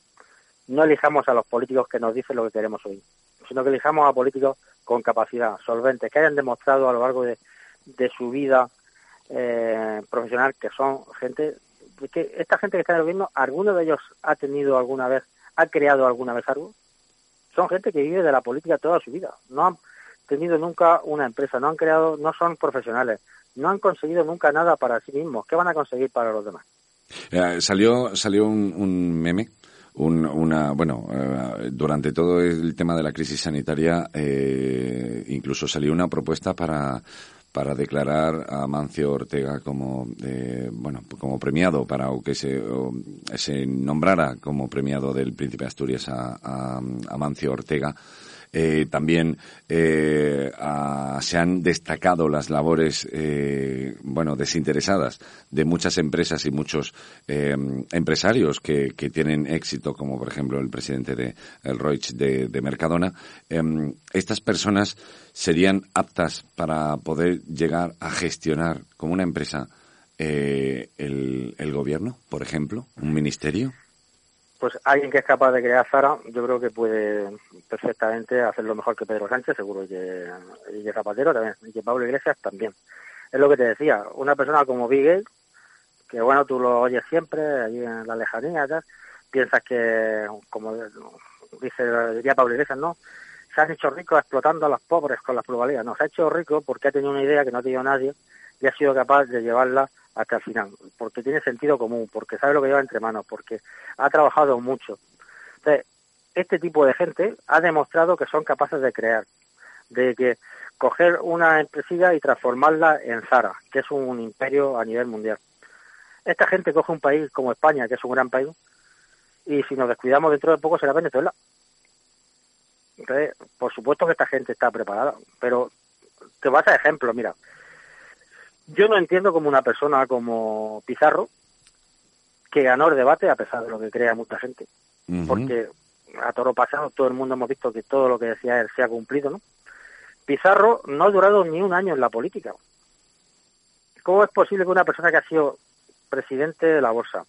no elijamos a los políticos que nos dicen lo que queremos oír, sino que elijamos a políticos con capacidad, solventes, que hayan demostrado a lo largo de de su vida eh, profesional, que son gente, que esta gente que está en el gobierno, ¿alguno de ellos ha tenido alguna vez, ha creado alguna vez algo? Son gente que vive de la política toda su vida, no han tenido nunca una empresa, no han creado, no son profesionales, no han conseguido nunca nada para sí mismos, ¿qué van a conseguir para los demás? Eh, salió salió un, meme una, bueno, eh, durante todo el tema de la crisis sanitaria, incluso salió una propuesta para para declarar a Mancio Ortega como eh, bueno como premiado para o que se, se nombrara como premiado del Príncipe Asturias a, a Mancio Ortega eh, también eh, se han destacado las labores, eh, bueno, desinteresadas de muchas empresas y muchos empresarios que, tienen éxito, como por ejemplo el presidente de el Roig de, Mercadona. Em, estas personas serían aptas para poder llegar a gestionar como una empresa el, el gobierno, por ejemplo, un ministerio pues alguien que es capaz de crear Zara, yo creo que puede perfectamente hacerlo mejor que Pedro Sánchez, seguro, y que, Zapatero también, y que Pablo Iglesias también. Es lo que te decía, una persona como Bigel, que bueno, tú lo oyes siempre, allí en la lejanía, piensas que, como dice, diría Pablo Iglesias, ¿no? Se han hecho ricos explotando a los pobres con las pluralidades. No, se ha hecho rico porque ha tenido una idea que no ha tenido nadie y ha sido capaz de llevarla hasta el final, porque tiene sentido común, porque sabe lo que lleva entre manos, porque ha trabajado mucho. Entonces, este tipo de gente ha demostrado que son capaces de crear, de que coger una empresa y transformarla en Zara, que es un, imperio a nivel mundial. Esta gente coge un país como España, que es un gran país, y si nos descuidamos dentro de poco será Venezuela. Por supuesto que esta gente está preparada, pero te vas a ejemplo, mira, yo no entiendo como una persona como Pizarro, que ganó el debate a pesar de lo que crea mucha gente. Porque a toro pasado todo el mundo hemos visto que todo lo que decía él se ha cumplido, ¿no? Pizarro no ha durado ni un año en la política. ¿Cómo es posible que una persona que ha sido presidente de la Bolsa,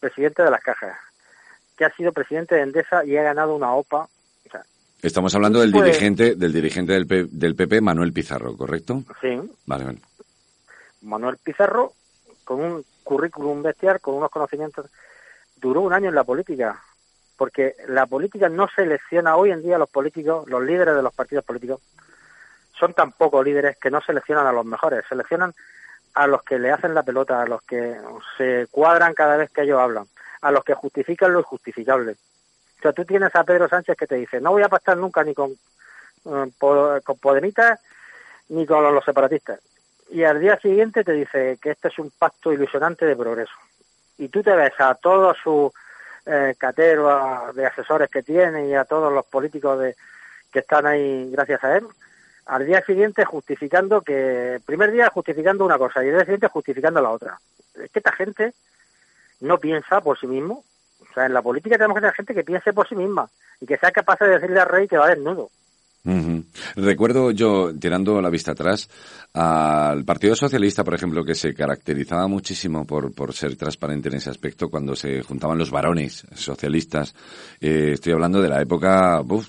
presidente de las cajas, que ha sido presidente de Endesa y ha ganado una OPA, Estamos hablando del dirigente, del dirigente del, del PP, Manuel Pizarro, ¿correcto? Sí. Vale, vale. Manuel Pizarro, con un currículum bestial, con unos conocimientos, duró un año en la política, porque la política no selecciona hoy en día los políticos, los líderes de los partidos políticos, son tan pocos líderes que no seleccionan a los mejores, seleccionan a los que le hacen la pelota, a los que se cuadran cada vez que ellos hablan, a los que justifican lo injustificable. O sea, tú tienes a Pedro Sánchez que te dice, no voy a pactar nunca ni con, eh, con Podemitas ni con los separatistas y al día siguiente te dice que este es un pacto ilusionante de progreso. Y tú te ves a todos sus eh, cateros de asesores que tiene y a todos los políticos de, que están ahí gracias a él, al día siguiente justificando que, primer día justificando una cosa y el día siguiente justificando la otra. Es que esta gente no piensa por sí mismo. O sea, en la política tenemos que tener gente que piense por sí misma y que sea capaz de decirle al rey que va desnudo. Ujú. Recuerdo yo, tirando la vista atrás, al Partido Socialista, por ejemplo, que se caracterizaba muchísimo por, por ser transparente en ese aspecto cuando se juntaban los varones socialistas. Eh, estoy hablando de la época, uf,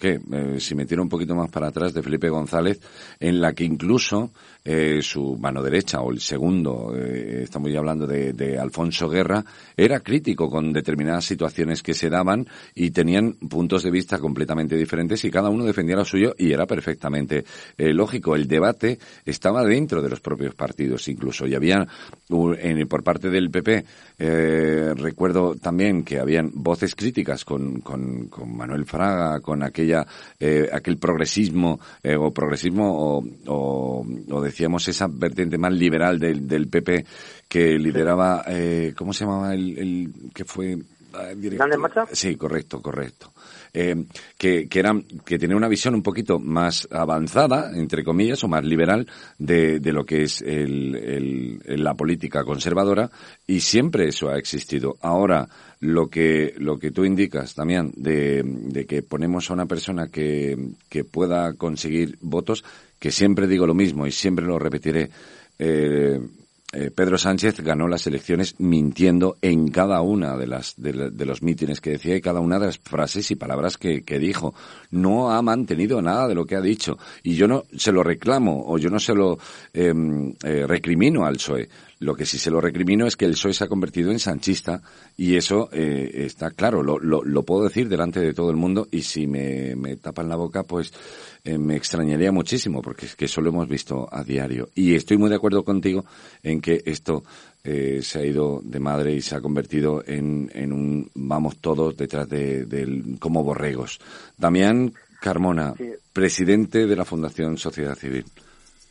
¿qué? Eh, si me tiro un poquito más para atrás, de Felipe González, en la que incluso eh, su mano derecha o el segundo, eh, estamos ya hablando de, de Alfonso Guerra, era crítico con determinadas situaciones que se daban y tenían puntos de vista completamente diferentes y cada uno defendía lo suyo y era perfectamente eh, lógico. El debate estaba dentro de los propios partidos incluso y había en- por parte del PP eh, recuerdo también que habían voces críticas con, con, con Manuel Fraga, con aquella eh, aquel progresismo eh, o progresismo o, o, o decíamos esa vertiente más liberal del, del PP que lideraba eh, ¿cómo se llamaba el, el que fue ah, director? Sí, correcto, correcto. Eh, que, que, eran, que tenía una visión un poquito más avanzada, entre comillas, o más liberal de, de lo que es el, el- el- la política conservadora, y siempre eso ha existido. Ahora, lo que, lo que tú indicas también de, de que ponemos a una persona que, que pueda conseguir votos, que siempre digo lo mismo y siempre lo repetiré, eh, eh, Pedro Sánchez ganó las elecciones mintiendo en cada una de las de, de los mítines que decía y cada una de las frases y palabras que, que dijo. No ha mantenido nada de lo que ha dicho y yo no se lo reclamo o yo no se lo em, eh, recrimino al PSOE. Lo que sí se lo recrimino es que el PSOE se ha convertido en sanchista y eso eh, está claro, lo, lo, lo puedo decir delante de todo el mundo y si me, me tapan la boca pues eh, me extrañaría muchísimo porque es que eso lo hemos visto a diario. Y estoy muy de acuerdo contigo en que esto eh, se ha ido de madre y se ha convertido en, en un vamos todos detrás de, del como borregos. Damián Carmona, presidente de la Fundación Sociedad Civil.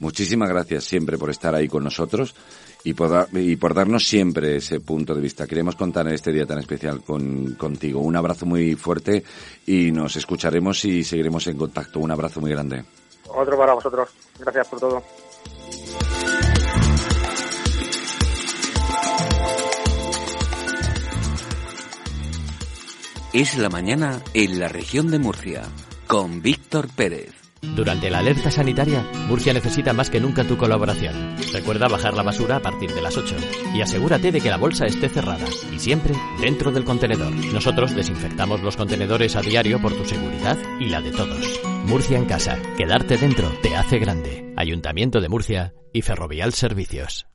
Muchísimas gracias siempre por estar ahí con nosotros y por, dar- y por darnos siempre ese punto de vista. Queremos contar en este día tan especial con, contigo. Un abrazo muy fuerte y nos escucharemos y seguiremos en contacto. Un abrazo muy grande. Otro para vosotros. Gracias por todo. Es la mañana en la región de Murcia, con Víctor Pérez. Durante la alerta sanitaria, Murcia necesita más que nunca tu colaboración. Recuerda bajar la basura a partir de las 8 y asegúrate de que la bolsa esté cerrada y siempre dentro del contenedor. Nosotros desinfectamos los contenedores a diario por tu seguridad y la de todos. Murcia en casa. Quedarte dentro te hace grande. Ayuntamiento de Murcia y Ferrovial Servicios.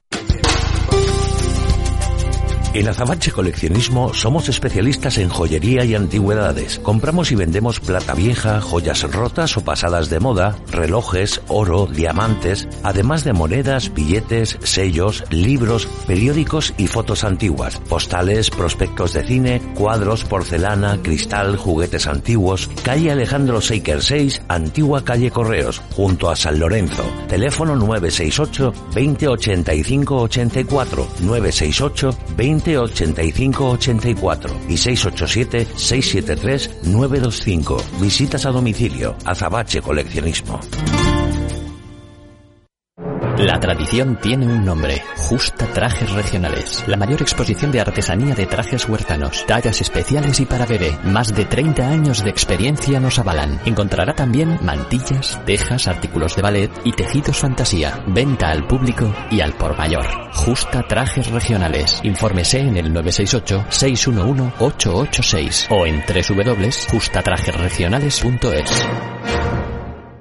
En Azabache Coleccionismo somos especialistas en joyería y antigüedades. Compramos y vendemos plata vieja, joyas rotas o pasadas de moda, relojes, oro, diamantes, además de monedas, billetes, sellos, libros, periódicos y fotos antiguas, postales, prospectos de cine, cuadros, porcelana, cristal, juguetes antiguos. Calle Alejandro Seiker 6, Antigua Calle Correos, junto a San Lorenzo. Teléfono 968 2085 84 968 20 85 84 y 687 673 925. Visitas a domicilio. Azabache Coleccionismo. La tradición tiene un nombre, Justa Trajes Regionales. La mayor exposición de artesanía de trajes huertanos, tallas especiales y para bebé. Más de 30 años de experiencia nos avalan. Encontrará también mantillas, tejas, artículos de ballet y tejidos fantasía. Venta al público y al por mayor. Justa Trajes Regionales. Infórmese en el 968-611-886 o en www.justatrajesregionales.es.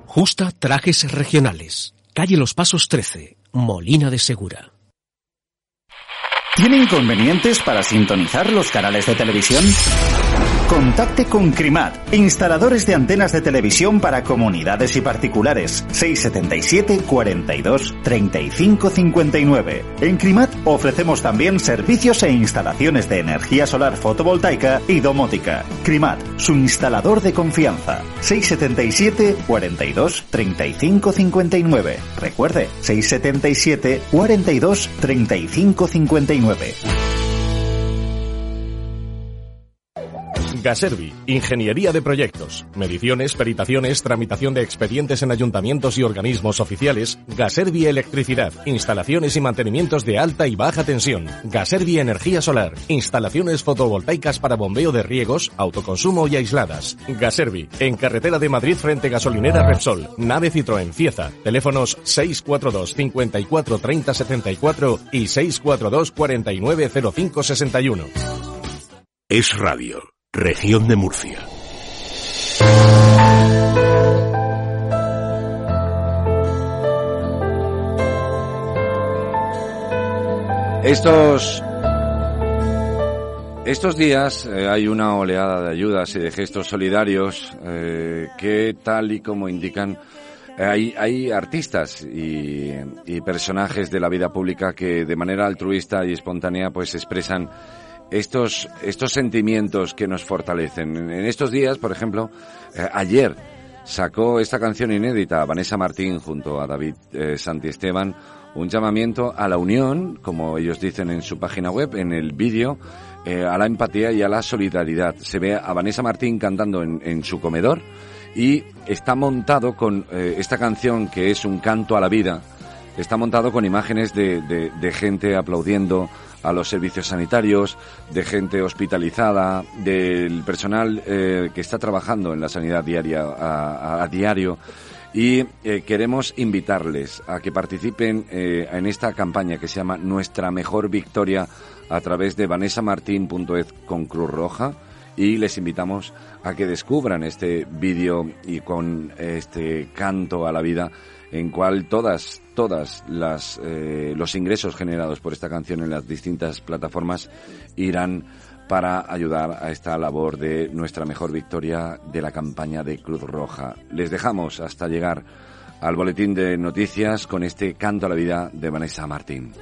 Justa Trajes Regionales. Calle Los Pasos 13, Molina de Segura. ¿Tiene inconvenientes para sintonizar los canales de televisión? Contacte con Crimat, instaladores de antenas de televisión para comunidades y particulares. 677 42 35 59. En Crimat ofrecemos también servicios e instalaciones de energía solar fotovoltaica y domótica. Crimat, su instalador de confianza. 677 42 35 59. Recuerde, 677 42 35 59. Gaservi, Ingeniería de Proyectos, Mediciones, Peritaciones, Tramitación de expedientes en ayuntamientos y organismos oficiales, Gaservi Electricidad, Instalaciones y mantenimientos de alta y baja tensión, Gaservi Energía Solar, Instalaciones fotovoltaicas para bombeo de riegos, autoconsumo y aisladas. Gaservi, en carretera de Madrid frente gasolinera Repsol, nave Citroën Cieza, teléfonos 642 54 30 74 y 642 49 05 61. Es Radio, Región de Murcia. Estos estos días eh, hay una oleada de ayudas y de gestos solidarios eh, que, tal y como indican, eh, hay, artistas y, y personajes de la vida pública que de manera altruista y espontánea pues expresan estos, estos sentimientos que nos fortalecen. En estos días, por ejemplo, eh, ayer sacó esta canción inédita Vanessa Martín junto a David eh, Santiesteban un llamamiento a la unión, como ellos dicen en su página web, en el vídeo, eh, a la empatía y a la solidaridad. Se ve a Vanessa Martín cantando en, en su comedor y está montado con eh, esta canción que es un canto a la vida, está montado con imágenes de, de, de gente aplaudiendo a los servicios sanitarios, de gente hospitalizada, del personal eh, que está trabajando en la sanidad diaria a, diario. Y eh, queremos invitarles a que participen eh, en esta campaña que se llama Nuestra Mejor Victoria a través de vanessamartin.es con Cruz Roja y les invitamos a que descubran este vídeo y con este canto a la vida en cual todas todas las eh, los ingresos generados por esta canción en las distintas plataformas irán para ayudar a esta labor de nuestra mejor victoria de la campaña de Cruz Roja. Les dejamos hasta llegar al boletín de noticias con este canto a la vida de Vanessa Martín.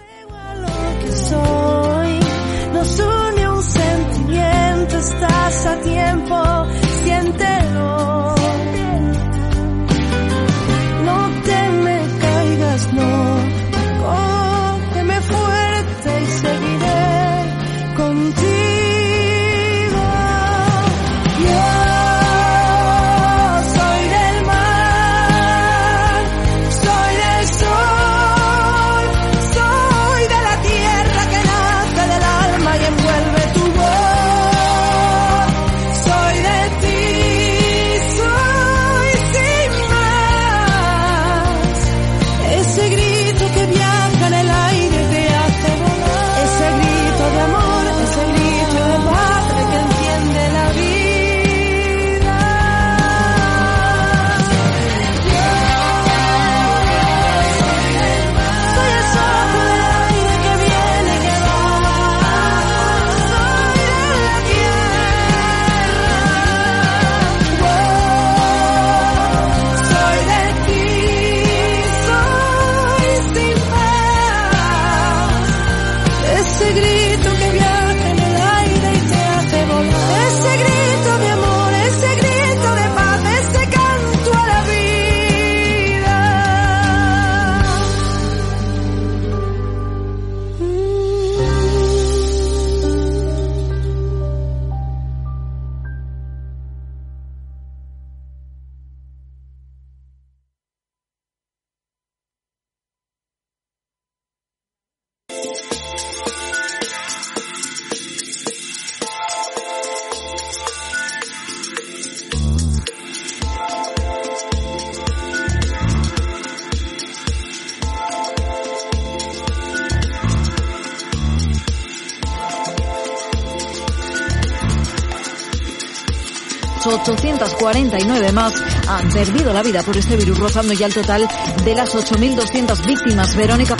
849 más han perdido la vida por este virus, rozando ya el total de las 8.200 víctimas. Verónica.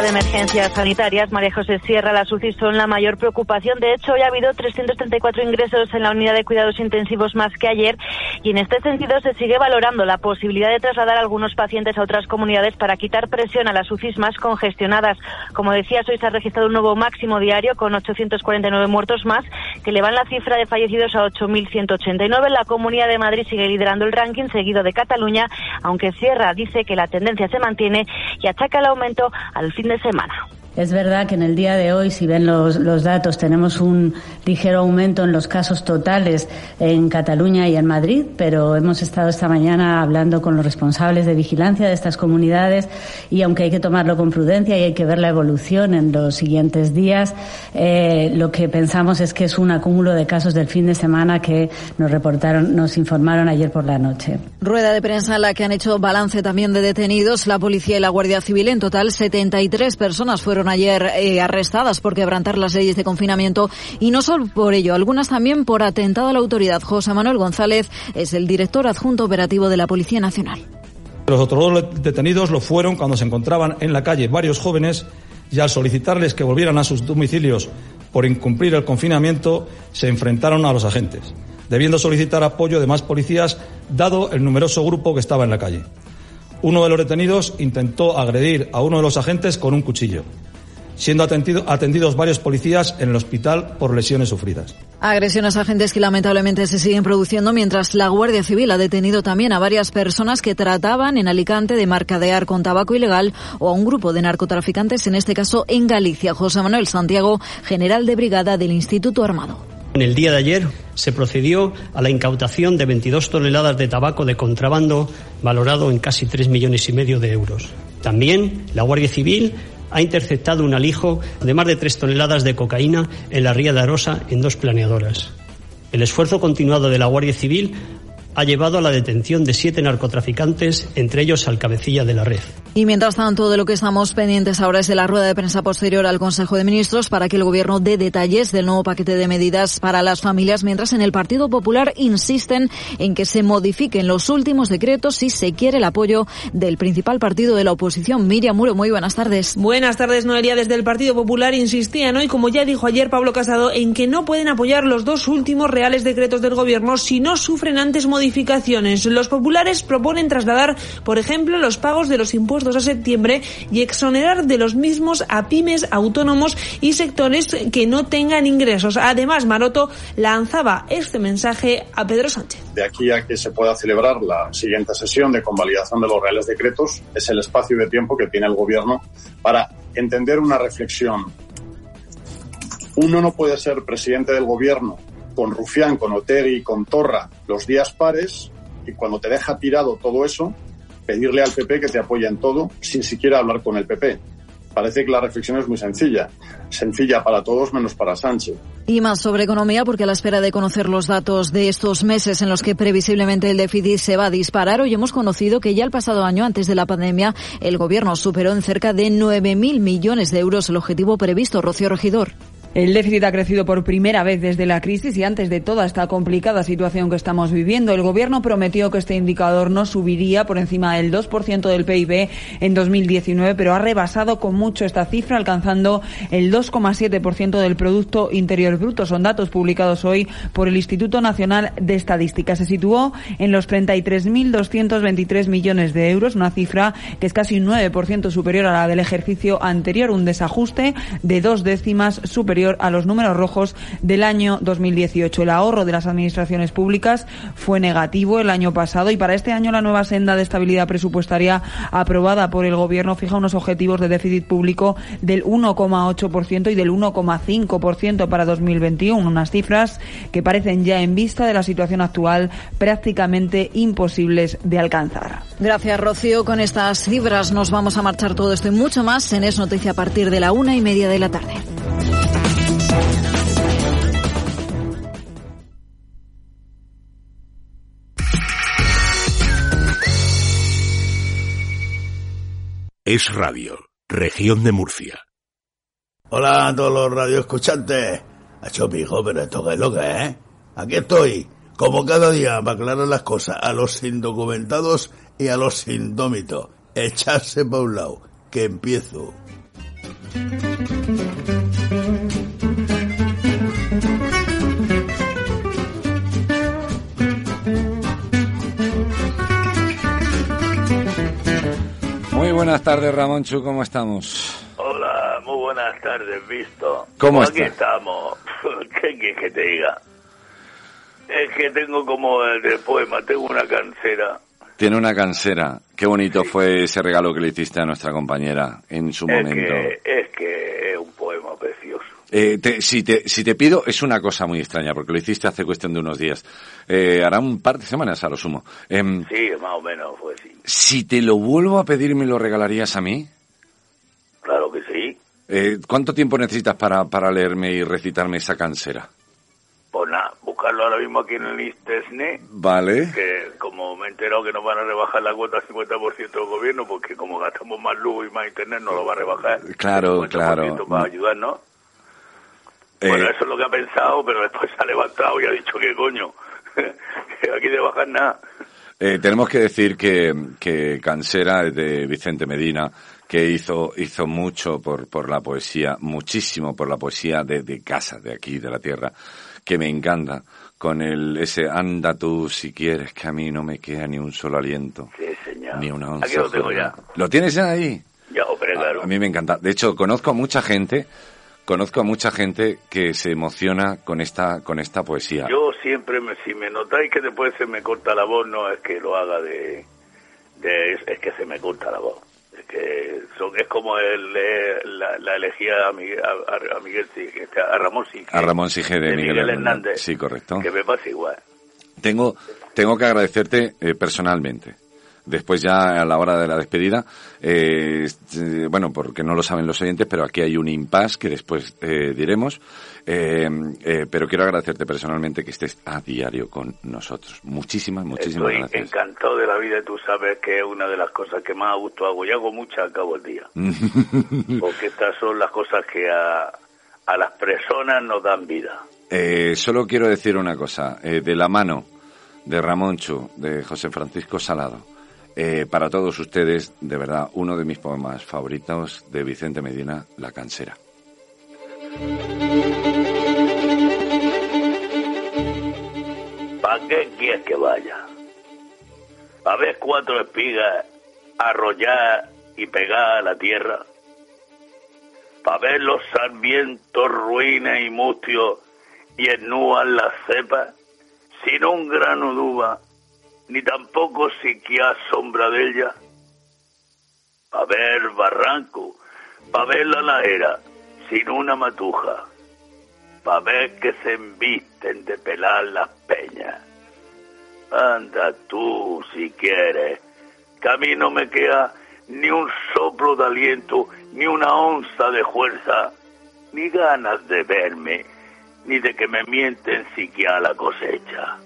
de emergencias sanitarias, María José Sierra, las UCI son la mayor preocupación. De hecho, hoy ha habido 334 ingresos en la unidad de cuidados intensivos más que ayer y en este sentido se sigue valorando la posibilidad de trasladar a algunos pacientes a otras comunidades para quitar presión a las UCIs más congestionadas. Como decías, hoy se ha registrado un nuevo máximo diario con 849 muertos más que elevan la cifra de fallecidos a 8.189. La Comunidad de Madrid sigue liderando el ranking seguido de Cataluña, aunque Sierra dice que la tendencia se mantiene y achaca el aumento al fin de semana. Es verdad que en el día de hoy, si ven los, datos, tenemos un ligero aumento en los casos totales en Cataluña y en Madrid, pero hemos estado esta mañana hablando con los responsables de vigilancia de estas comunidades y aunque hay que tomarlo con prudencia y hay que ver la evolución en los siguientes días, eh, lo que pensamos es que es un acúmulo de casos del fin de semana que nos reportaron, nos informaron ayer por la noche. Rueda de prensa en la que han hecho balance también de detenidos la policía y la Guardia Civil. En total, 73 personas fueron ayer eh, arrestadas por quebrantar las leyes de confinamiento y no solo por ello, algunas también por atentado a la autoridad. José Manuel González es el director adjunto operativo de la Policía Nacional. Los otros dos detenidos lo fueron cuando se encontraban en la calle varios jóvenes y al solicitarles que volvieran a sus domicilios por incumplir el confinamiento, se enfrentaron a los agentes, debiendo solicitar apoyo de más policías dado el numeroso grupo que estaba en la calle. Uno de los detenidos intentó agredir a uno de los agentes con un cuchillo siendo atendido, atendidos varios policías en el hospital por lesiones sufridas. Agresiones a agentes que lamentablemente se siguen produciendo mientras la Guardia Civil ha detenido también a varias personas que trataban en Alicante de marcadear con tabaco ilegal o a un grupo de narcotraficantes, en este caso en Galicia. José Manuel Santiago, general de brigada del Instituto Armado. En el día de ayer se procedió a la incautación de 22 toneladas de tabaco de contrabando valorado en casi 3 millones y medio de euros. También la Guardia Civil ha interceptado un alijo de más de tres toneladas de cocaína en la ría de Arosa en dos planeadoras. El esfuerzo continuado de la Guardia Civil ha llevado a la detención de siete narcotraficantes, entre ellos al cabecilla de la red. Y mientras tanto, de lo que estamos pendientes ahora es de la rueda de prensa posterior al Consejo de Ministros para que el Gobierno dé detalles del nuevo paquete de medidas para las familias, mientras en el Partido Popular insisten en que se modifiquen los últimos decretos si se quiere el apoyo del principal partido de la oposición. Miriam Muro, muy buenas tardes. Buenas tardes, Noelia. Desde el Partido Popular insistían hoy, como ya dijo ayer Pablo Casado, en que no pueden apoyar los dos últimos reales decretos del Gobierno si no sufren antes modificaciones. Los populares proponen trasladar, por ejemplo, los pagos de los impuestos a septiembre y exonerar de los mismos a pymes, autónomos y sectores que no tengan ingresos. Además, Maroto lanzaba este mensaje a Pedro Sánchez. De aquí a que se pueda celebrar la siguiente sesión de convalidación de los reales decretos, es el espacio de tiempo que tiene el Gobierno para entender una reflexión. Uno no puede ser presidente del Gobierno con Rufián, con Otegi con Torra los días pares y cuando te deja tirado todo eso, pedirle al PP que te apoye en todo sin siquiera hablar con el PP. Parece que la reflexión es muy sencilla, sencilla para todos menos para Sánchez. Y más sobre economía, porque a la espera de conocer los datos de estos meses en los que previsiblemente el déficit se va a disparar, hoy hemos conocido que ya el pasado año, antes de la pandemia, el gobierno superó en cerca de 9.000 millones de euros el objetivo previsto. Rocío Regidor. El déficit ha crecido por primera vez desde la crisis y antes de toda esta complicada situación que estamos viviendo. El Gobierno prometió que este indicador no subiría por encima del 2% del PIB en 2019, pero ha rebasado con mucho esta cifra, alcanzando el 2,7% del Producto Interior Bruto. Son datos publicados hoy por el Instituto Nacional de Estadística. Se situó en los 33.223 millones de euros, una cifra que es casi un 9% superior a la del ejercicio anterior, un desajuste de dos décimas superior a los números rojos del año 2018. El ahorro de las administraciones públicas fue negativo el año pasado y para este año la nueva senda de estabilidad presupuestaria aprobada por el Gobierno fija unos objetivos de déficit público del 1,8% y del 1,5% para 2021, unas cifras que parecen ya en vista de la situación actual prácticamente imposibles de alcanzar. Gracias, Rocío. Con estas cifras nos vamos a marchar todo esto y mucho más en Es Noticia a partir de la una y media de la tarde. Es Radio, región de Murcia. Hola a todos los radioescuchantes. hecho hijo, pero esto que es lo que es. Aquí estoy, como cada día, para aclarar las cosas a los indocumentados y a los indómitos. Echarse para un lado, que empiezo. Buenas tardes, Ramonchu, ¿cómo estamos? Hola, muy buenas tardes, visto. ¿Cómo Aquí estamos. ¿Qué quieres que te diga? Es que tengo como el del poema, tengo una cansera. Tiene una cansera. Qué bonito fue ese regalo que le hiciste a nuestra compañera en su Es momento. que, es que es un poema precioso. Eh, te- si, te, si te pido, es una cosa muy extraña, porque lo hiciste hace cuestión de unos días. Eh, hará un par de semanas a lo sumo. Em, Sí, más o menos fue así. si te lo vuelvo a pedir, ¿me lo regalarías a mí? Claro que sí. Eh, ¿Cuánto tiempo necesitas para, para leerme y recitarme esa cansera? Pues nada, buscarlo ahora mismo aquí en el Istesne, Vale. que como me he enterado que nos van a rebajar la cuota al 50% del gobierno, porque como gastamos más luz y más internet, nos lo va a rebajar. Claro, el 50% claro. Para ayudarnos. Eh, Bueno, eso es lo que ha pensado, pero después se ha levantado y ha dicho que coño, aquí de bajar nada. Eh, tenemos que decir que, que Cansera es de Vicente Medina, que hizo, hizo mucho por, por la poesía, muchísimo por la poesía de, de casa, de aquí, de la tierra, que me encanta, con el, ese anda tú si quieres, que a mí no me queda ni un solo aliento, Sí, señor. ni una onza. Aquí lo tengo ya. ¿Lo tienes ya ahí? Ya, hombre, claro. A mí me encanta. De hecho, conozco a mucha gente, conozco a mucha gente que se emociona con esta, con esta poesía. Yo siempre, me, si me notáis que después se me corta la voz, no es que lo haga de... de es, es que se me corta la voz. Es que son, es como el, la, la elegía a Miguel, a, a- a Miguel Ramón sí. A Ramón Sige de, de Miguel, Miguel Hernández. Hernández. Sí, correcto. Que me pasa igual. Tengo, tengo que agradecerte eh, personalmente. Después ya a la hora de la despedida, eh, eh, bueno, porque no lo saben los oyentes, pero aquí hay un impasse que después eh, diremos. Eh, eh, pero quiero agradecerte personalmente que estés a diario con nosotros. Muchísimas, muchísimas Estoy gracias. encantado de la vida y tú sabes que es una de las cosas que más a gusto hago. Y hago muchas al cabo del día. Porque estas son las cosas que a, a las personas nos dan vida. Eh, solo quiero decir una cosa. eh, de la mano de Ramón Chu, de José Francisco Salado, eh, para todos ustedes, de verdad, uno de mis poemas favoritos de Vicente Medina, La Cansera. ¿Para qué quieres que vaya? ¿A ver cuatro espigas arrollar y pegar a la tierra? ¿Para ver los sarmientos ruines y mustios y ennúan las cepas? Sin un grano de ni tampoco siquiera sombra de ella. ¿Para ver barranco? ¿Para ver la ladera sin una matuja? para ver que se embisten de pelar las peñas. Anda tú, si quieres, que a mí no me queda ni un soplo de aliento, ni una onza de fuerza, ni ganas de verme, ni de que me mienten siquiera la cosecha.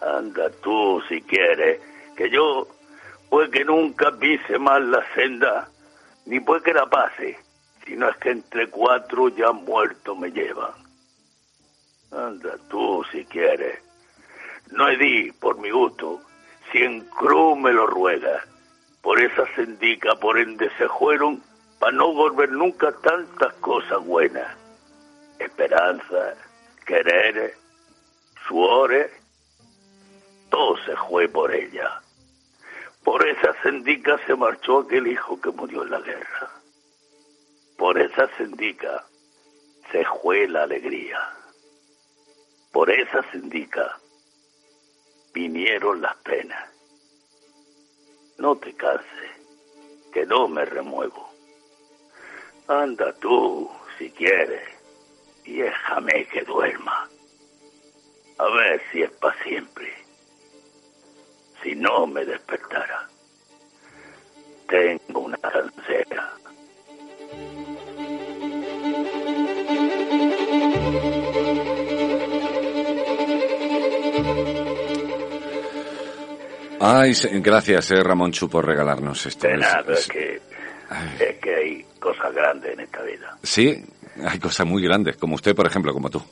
Anda tú, si quieres, que yo, pues que nunca pise más la senda, ni pues que la pase, sino es que entre cuatro ya muerto me llevan. Anda tú, si quieres. No he di, por mi gusto, si en cruz me lo ruega. Por esa sendica por ende se fueron, para no volver nunca tantas cosas buenas. Esperanza, querer, suores, todo se fue por ella. Por esa sendica se marchó aquel hijo que murió en la guerra. Por esa sendica se fue la alegría. Por esa sendica vinieron las penas. No te canses, que no me remuevo. Anda tú, si quieres, y déjame que duerma. A ver si es para siempre. Si no me despertara, tengo una cansera. Ay, gracias, eh, Ramón Chu, por regalarnos esto. De nada, es- es que, es que hay cosas grandes en esta vida. Sí, hay cosas muy grandes, como usted, por ejemplo, como tú.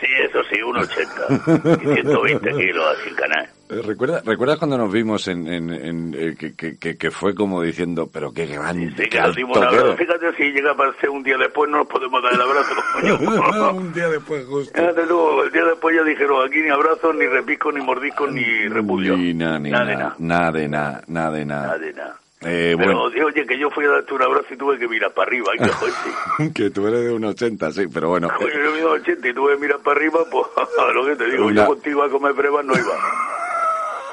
Sí, eso sí, 1,80 y 120 kilos así canal. Eh, ¿Recuerda, ¿Recuerdas cuando nos vimos en, en- en, eh, que, que- que- fue como diciendo, pero qué grande, Sí, que alto abrazo. eres"? Fíjate, si llega para ser un día después, no nos podemos dar el abrazo. coño. un día después, justo. Fíjate tú, el día después ya dijeron, aquí ni abrazos, ni repico, ni mordisco, ni repudio. Ni nada, ni Nada de nada, nada de nada, nada de nada. Nada de nada. Eh, Pero, bueno, oye, que yo fui a darte un abrazo y tuve que mirar para arriba. Que joder, sí. que tú eres de un 80, sí, pero bueno. Coño, yo mido 80 y tuve que mirar para arriba, pues a lo que te digo, Una- yo contigo a comer pruebas no iba.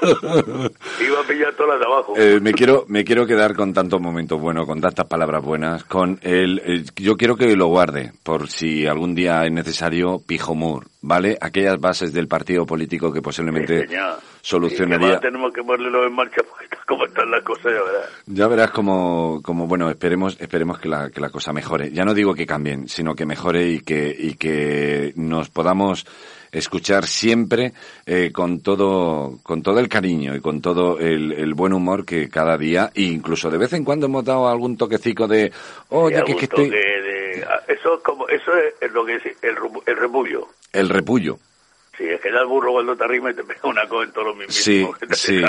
Iba a pillar todas las de abajo. Eh, me quiero me quiero quedar con tantos momentos buenos, con tantas palabras buenas, con el, el- yo quiero que lo guarde por si algún día es necesario Pijomur, ¿vale? Aquellas bases del partido político que posiblemente Señor. solucionaría. Y que tenemos que ponerlo en marcha porque está como están las cosas, ya verás. Ya verás como, como bueno, esperemos, esperemos que la, que la cosa mejore. Ya no digo que cambien, sino que mejore y que, y que nos podamos escuchar siempre eh, con todo, con todo el cariño y con todo el, el buen humor que cada día, e incluso de vez en cuando hemos dado algún toquecico de, oye, que, que estoy, toque de- ah, Eso es como, eso es, lo que es el, el repullo. el repullo. Sí, es que da el burro cuando te arrima y te pega una cosa en todos los mismos Sí, que te sí.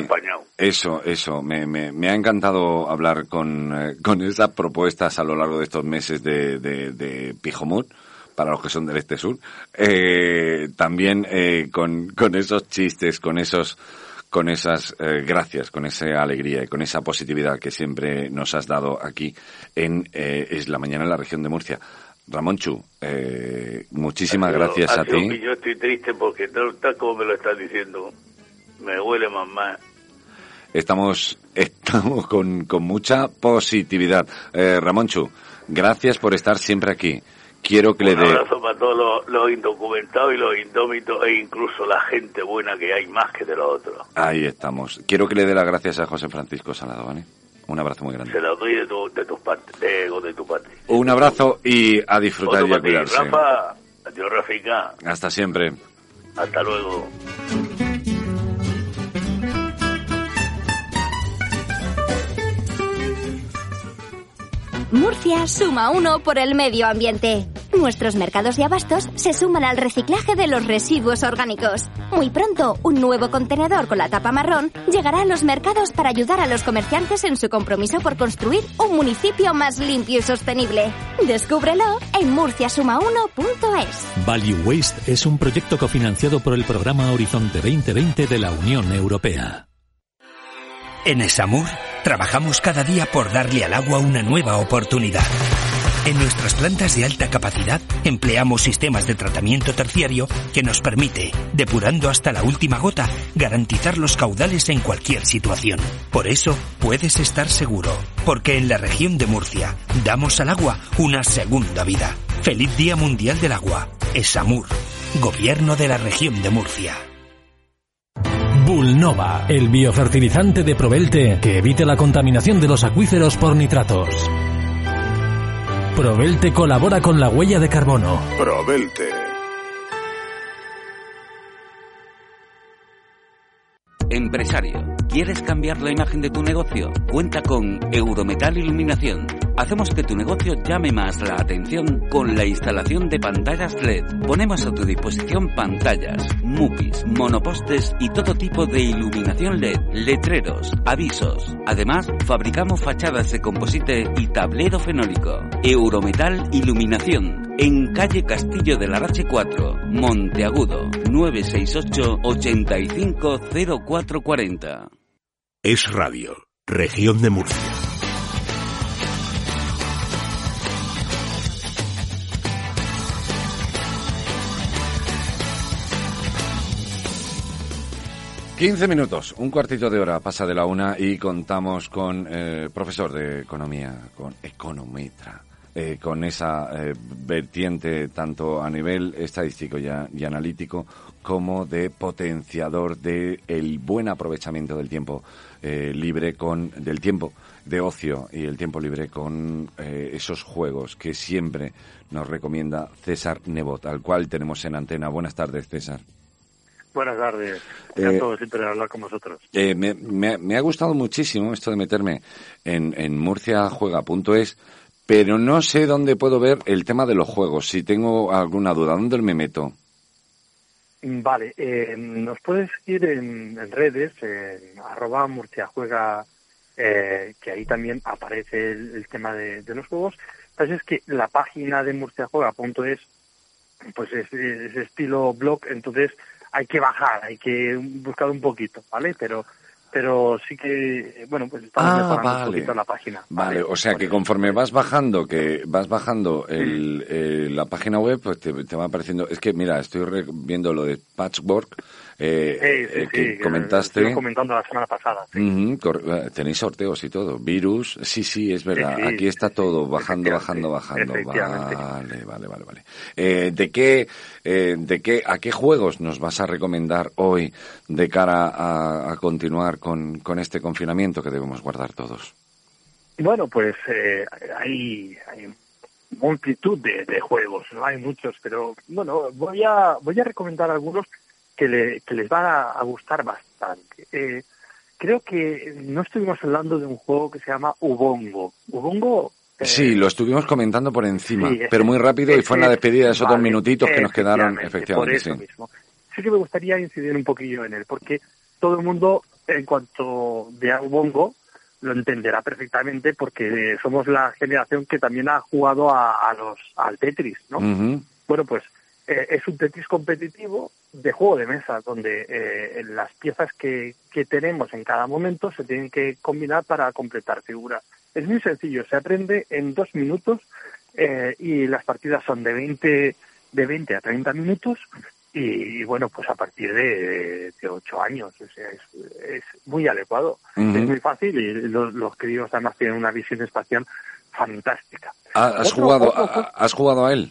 Eso, eso. Me, me, me ha encantado hablar con, eh, con esas propuestas a lo largo de estos meses de, de, de Pijomut, para los que son del este sur. Eh, también eh, con, con esos chistes, con esos con esas eh, gracias, con esa alegría y con esa positividad que siempre nos has dado aquí en eh, Es la Mañana en la región de Murcia. Ramón Chu, eh, muchísimas gracias a ti. Yo estoy triste porque tal, tal como me lo estás diciendo, me huele más mal. Estamos, estamos con, con mucha positividad. Eh, Ramonchu, gracias por estar siempre aquí. Quiero que le Un dé, abrazo para todos los, los indocumentados y los indómitos e incluso la gente buena que hay más que de los otros. ahí estamos. Quiero que le dé las gracias a José Francisco Salado, ¿vale? Un abrazo muy grande. Se lo doy de tu, de tus partes, de, de tu parte. Un abrazo y a disfrutar y a cuidarse. Rafa, adiós Rafica, Hasta siempre. hasta luego. Murcia suma uno por el medio ambiente. Nuestros mercados de abastos se suman al reciclaje de los residuos orgánicos. Muy pronto, un nuevo contenedor con la tapa marrón llegará a los mercados para ayudar a los comerciantes en su compromiso por construir un municipio más limpio y sostenible. Descúbrelo en murciasuma1.es. Value Waste es un proyecto cofinanciado por el programa Horizonte 2020 de la Unión Europea. En Esamur trabajamos cada día por darle al agua una nueva oportunidad. En nuestras plantas de alta capacidad empleamos sistemas de tratamiento terciario que nos permite, depurando hasta la última gota, garantizar los caudales en cualquier situación. Por eso puedes estar seguro, porque en la región de Murcia damos al agua una segunda vida. Feliz Día Mundial del Agua. Esamur, Gobierno de la región de Murcia. Bulnova, el biofertilizante de Provelte que evite la contaminación de los acuíferos por nitratos. Provelte colabora con la huella de carbono. Provelte. Empresario, ¿quieres cambiar la imagen de tu negocio? Cuenta con Eurometal Iluminación. Hacemos que tu negocio llame más la atención con la instalación de pantallas LED. Ponemos a tu disposición pantallas, mupis, monopostes y todo tipo de iluminación LED, letreros, avisos. Además, fabricamos fachadas de composite y tablero fenólico. Eurometal Iluminación. En calle Castillo de la Rache 4, Monteagudo, 968 850440. Es Radio, región de Murcia. Quince minutos, un cuartito de hora pasa de la una y contamos con eh, profesor de economía, con econometra, eh, con esa eh, vertiente tanto a nivel estadístico y, analítico como de potenciador de el buen aprovechamiento del tiempo eh, libre con del tiempo de ocio y el tiempo libre con eh, esos juegos que siempre nos recomienda César Nebot, al cual tenemos en antena. Buenas tardes, César. Buenas tardes. Eh, Encantado siempre hablar con vosotros. Eh, me, me- me ha gustado muchísimo esto de meterme en, en murciajuega.es, pero no sé dónde puedo ver el tema de los juegos. Si tengo alguna duda, ¿dónde me meto? Mm, Vale, eh, nos puedes seguir en, en redes, en arroba murciajuega, eh, que ahí también aparece el, el tema de, de los juegos. Entonces es que la página de murciajuega.es pues es, es estilo blog, entonces hay que bajar, hay que buscar un poquito, ¿vale? Pero pero sí que, bueno, pues estamos Ah, mejorando vale. un poquito la página. Vale, o sea que conforme vas bajando, que vas bajando el, eh, la página web, pues te, te va apareciendo. Es que mira, estoy viendo lo de Patchwork eh, Sí, sí, eh, que sí, comentaste. comentando la semana pasada. Cor- eh, tenéis sorteos y todo. Virus, sí, sí, es verdad. Aquí está todo bajando, bajando, bajando. Vale, vale, vale, vale. Eh, ¿De qué, eh, de qué, a qué juegos nos vas a recomendar hoy de cara a, a continuar con, con este confinamiento que debemos guardar todos? Bueno, pues eh, hay, hay multitud de, de juegos, no hay muchos, pero bueno, voy a voy a recomendar algunos que, le, que les van a, a gustar bastante. Eh, creo que no estuvimos hablando de un juego que se llama Ubongo. Ubongo Sí, lo estuvimos comentando por encima, sí, pero muy rápido y fue en la despedida de esos dos vale, minutitos que nos quedaron, efectivamente, por sí. eso mismo. Sí que me gustaría incidir un poquillo en él, porque todo el mundo, en cuanto vea Ubongo, lo entenderá perfectamente, porque somos la generación que también ha jugado a, a los al Tetris, ¿no? Ujú. Bueno, pues eh, es un Tetris competitivo de juego de mesa, donde eh, las piezas que, que tenemos en cada momento se tienen que combinar para completar figuras. Es muy sencillo, se aprende en dos minutos eh, y las partidas son de 20, de 20 a 30 minutos y, bueno, pues a partir de, de 8 años. O sea, es, es muy adecuado, es muy fácil y los, los críos además tienen una visión espacial fantástica. Ah, ¿Has Otro- jugado, otro has jugado a él?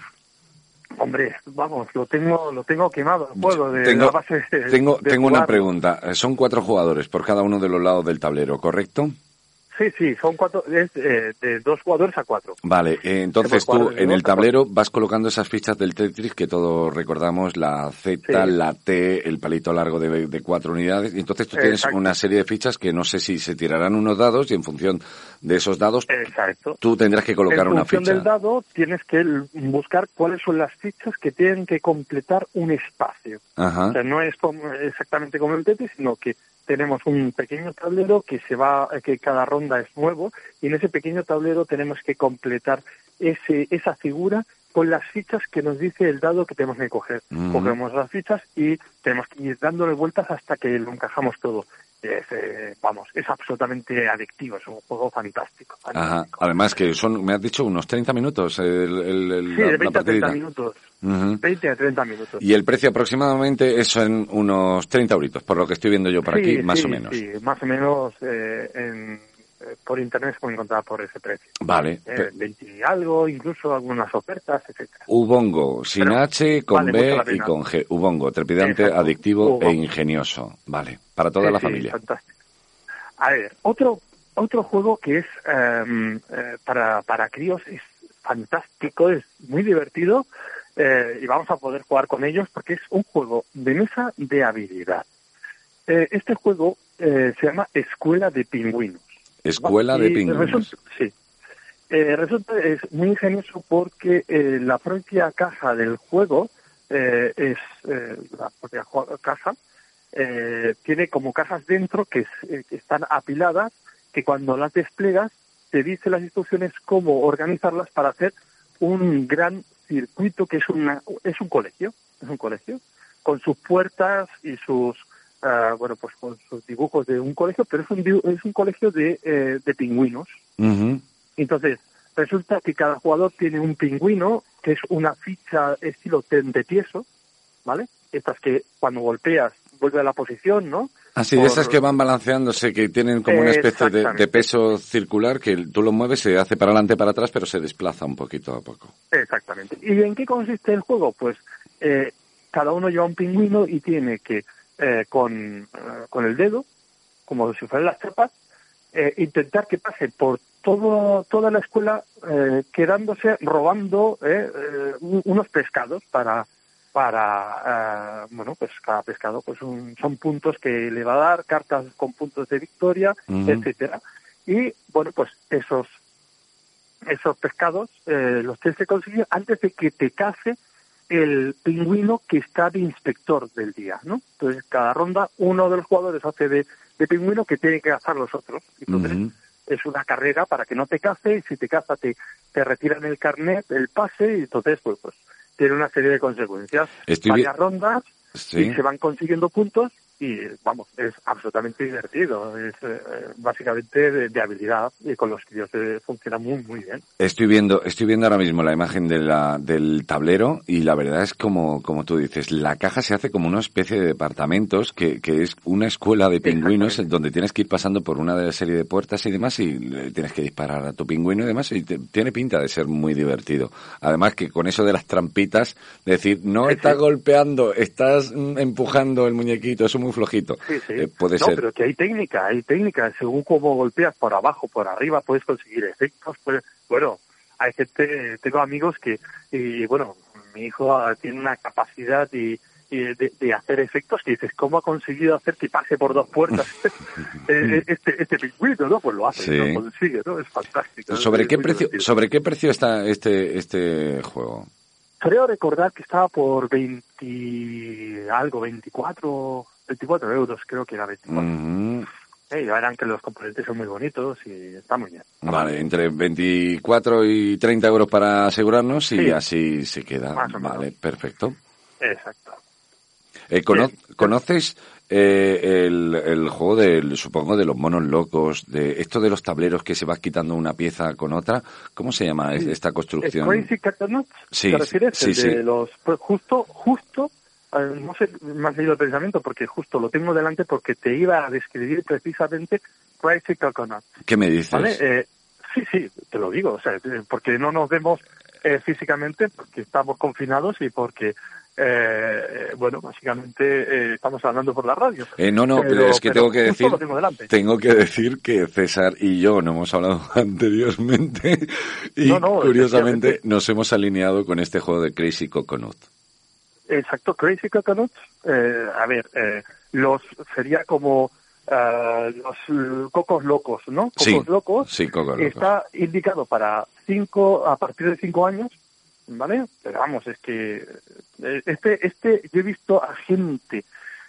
Hombre, vamos, lo tengo, lo tengo quemado el juego de Tengo, la base de- tengo, de tengo una pregunta. Eh, Son cuatro jugadores por cada uno de los lados del tablero, ¿correcto? Sí, sí, son cuatro, es eh, de dos jugadores a cuatro. Vale, eh, entonces tú en el tablero vas colocando esas fichas del Tetris que todos recordamos, la Z, Sí. la T, el palito largo de, de cuatro unidades, y entonces tú tienes Exacto. una serie de fichas que no sé si se tirarán unos dados y en función de esos dados Exacto. tú tendrás que colocar en una función ficha. del dado tienes que buscar cuáles son las fichas que tienen que completar un espacio. Ajá. O sea, no es como- exactamente como el Tetris, sino que tenemos un pequeño tablero que se va, que cada ronda es nuevo, y en ese pequeño tablero tenemos que completar ese, esa figura con las fichas que nos dice el dado que tenemos que coger. Ujú. Cogemos las fichas y tenemos que ir dándole vueltas hasta que lo encajamos todo. Es, eh, vamos, es absolutamente adictivo, es un juego fantástico. Ajá. Además que son, me has dicho, unos 30 minutos el, el- el- Sí, la, de la 20 a 30 partidita. Minutos. Ujú. 20 a 30 minutos. Y el precio aproximadamente es en unos 30 euritos, por lo que estoy viendo yo por aquí, Sí, más sí, o menos. Sí, más o menos eh, en, eh, por internet se puede encontrar por ese precio. Vale. Eh, pe- 20 y algo, incluso algunas ofertas, etcétera. Ubongo, sin Pero H, con vale B y con G. Ubongo, trepidante, Exacto. adictivo Ubongo. e ingenioso. Vale, para toda Sí, la sí, familia. fantástico. A ver, otro otro juego que es eh, para, para críos es fantástico, es muy divertido eh, y vamos a poder jugar con ellos porque es un juego de mesa de habilidad. Eh, este juego eh, se llama Escuela de Pingüinos. Escuela de pingüinos. resulta- sí. Eh, resulta es muy ingenioso porque eh, la propia caja del juego eh, es eh, la propia caja eh, tiene como cajas dentro que, es- eh, que están apiladas que cuando las desplegas te dice las instrucciones cómo organizarlas para hacer un gran circuito que es una es un colegio es un colegio con sus puertas y sus ah, bueno pues con sus dibujos de un colegio pero es un es un colegio de, eh, de pingüinos entonces, resulta que cada jugador tiene un pingüino, que es una ficha estilo ten de tieso, ¿vale? Estas que cuando golpeas vuelve a la posición, ¿no? Así, de Por- esas que van balanceándose, que tienen como una especie de, de peso circular, que tú lo mueves, se hace para adelante, para atrás, pero se desplaza un poquito a poco. Exactamente. ¿Y en qué consiste el juego? Pues eh, cada uno lleva un pingüino y tiene que, eh, con, eh, con el dedo, como si fueran las chapas, eh, intentar que pase por todo, toda la escuela eh, quedándose robando un- unos pescados para para eh, bueno pues cada pescado pues un- son puntos que le va a dar cartas con puntos de victoria Ujú. etcétera y bueno pues esos esos pescados eh, los tienes que conseguir antes de que te case el pingüino que está de inspector del día, ¿no? Entonces, cada ronda uno de los jugadores hace de, de pingüino que tiene que cazar los otros. Entonces, es una carrera para que no te cace y si te caza te, te retiran el carnet, el pase y entonces, pues, pues tiene una serie de consecuencias. Estoy Varias rondas Sí. y se van consiguiendo puntos y vamos, es absolutamente divertido, es eh, básicamente de, de, habilidad y con los críos eh, funciona muy muy bien. Estoy viendo, estoy viendo ahora mismo la imagen de la, del tablero y la verdad es como, como tú dices, la caja se hace como una especie de departamentos que, que es una escuela de pingüinos donde tienes que ir pasando por una de la serie de puertas y demás y tienes que disparar a tu pingüino y demás y te, tiene pinta de ser muy divertido. Además que con eso de las trampitas, decir, no estás golpeando, estás mm, empujando el muñequito, es un muy flojito. Sí, sí. Eh, puede no, ser. pero que hay técnica, hay técnica. Según cómo golpeas por abajo, por arriba, puedes conseguir efectos. Pues, bueno, hay gente, tengo amigos que, y bueno, mi hijo tiene una capacidad y, de, de, hacer efectos que dices, ¿cómo ha conseguido hacer que pase por dos puertas eh, este, este pingüino, no? Pues lo hace, Sí. lo consigue, ¿no? Es fantástico. ¿Sobre es qué precio, divertido. sobre qué precio está este, este juego? Creo recordar que estaba por 20 algo, 24, 24 euros, creo que era 24. Ujú. Eh, ya verán que los componentes son muy bonitos y está muy bien. Vale, entre 24 y 30 euros para asegurarnos y Sí. así se queda. Más o menos. Vale, perfecto. Exacto. Eh, cono- ¿Conoces eh, el, el juego del, supongo, de los monos locos, de esto de los tableros que se va quitando una pieza con otra? ¿Cómo se llama es- esta ¿El construcción? Crazy Catanuts? Sí, ¿Te refieres? sí, el sí. de los, pues justo, justo, no sé, me has leído el pensamiento porque justo lo tengo delante porque te iba a describir precisamente Crazy Coconut. ¿Qué me dices? ¿Vale? Eh, sí, sí, te lo digo, o sea, eh, porque no nos vemos eh, físicamente, porque estamos confinados y porque, eh, eh, bueno, básicamente eh, estamos hablando por la radio. Eh, no, no, pero, es que pero tengo que decir, tengo que decir que César y yo no hemos hablado anteriormente y No, no, curiosamente nos hemos alineado con este juego de Crazy Coconut. Exacto, Crazy Coconuts. Eh, a ver, eh, los sería como eh, los cocos locos, ¿no? Cocos Sí, locos. sí, Cocos Locos. Está indicado para cinco, a partir de cinco años, ¿vale? Pero vamos, es que eh, este, este, yo he visto a gente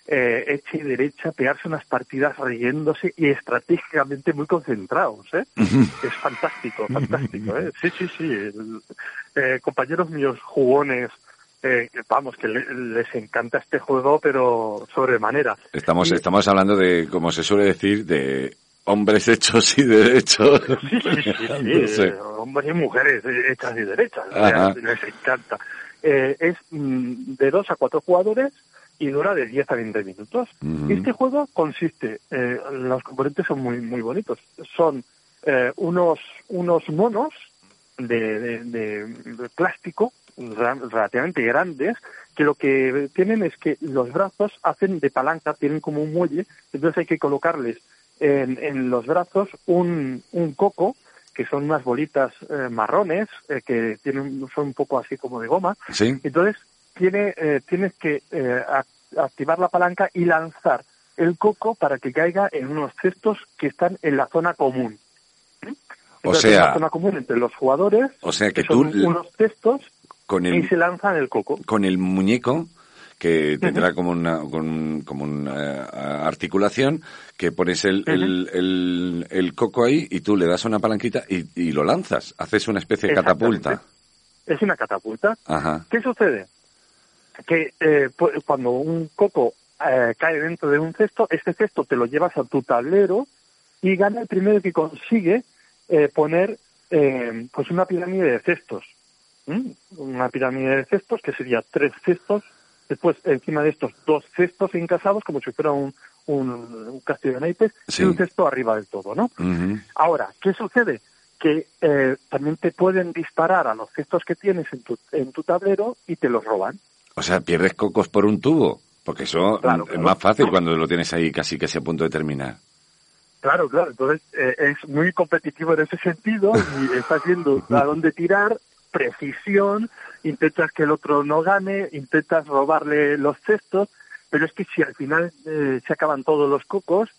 eh, hecha y derecha pegarse unas partidas riéndose y estratégicamente muy concentrados, ¿eh? es fantástico, fantástico, ¿eh? Sí, sí, sí. el- eh, compañeros míos jugones, eh, vamos, que le- les encanta este juego, pero sobremanera. Estamos, Y- estamos hablando de, como se suele decir, de hombres hechos y derechos. Sí, sí, sí, eh, hombres y mujeres eh, hechas y derechas, Ajá. les encanta. Eh, es mm, de dos a cuatro jugadores y dura de 10 a 20 minutos. Ujú. Este juego consiste, eh, los componentes son muy muy bonitos, son eh, unos unos monos de, de- de- de plástico relativamente grandes que lo que tienen es que los brazos hacen de palanca, tienen como un muelle, entonces hay que colocarles en, en los brazos un, un coco que son unas bolitas eh, marrones eh, que tienen son un poco así como de goma Sí. entonces tiene, eh, tienes que eh, ac- activar la palanca y lanzar el coco para que caiga en unos cestos que están en la zona común. O sea- una zona común entre los jugadores, O sea que son tú, unos cestos, con y se lanzan el coco. con el muñeco, que tendrá como una, con- como una eh, articulación, que pones el, el, el, el coco ahí y tú le das una palanquita y, y lo lanzas. Haces una especie de catapulta. Es una catapulta. Ajá. ¿Qué sucede? Que eh, cuando un coco eh, cae dentro de un cesto, este cesto te lo llevas a tu tablero y gana el primero que consigue eh, poner pues una pirámide de cestos. ¿M? Una pirámide de cestos que sería tres cestos, después encima de estos dos cestos encasados como si fuera un, un, un castillo de naipes Sí. y un cesto arriba del todo, ¿no? Ahora, ¿qué sucede? Que eh, también te pueden disparar a los cestos que tienes en tu, en tu tablero y te los roban. O sea, pierdes cocos por un tubo. Porque eso Claro, mm, claro. es más fácil cuando lo tienes ahí casi casi a punto de terminar. Claro, claro. Entonces eh, es muy competitivo en ese sentido y estás viendo a dónde tirar, precisión, intentas que el otro no gane, intentas robarle los cestos, pero es que si al final eh, se acaban todos los cocos,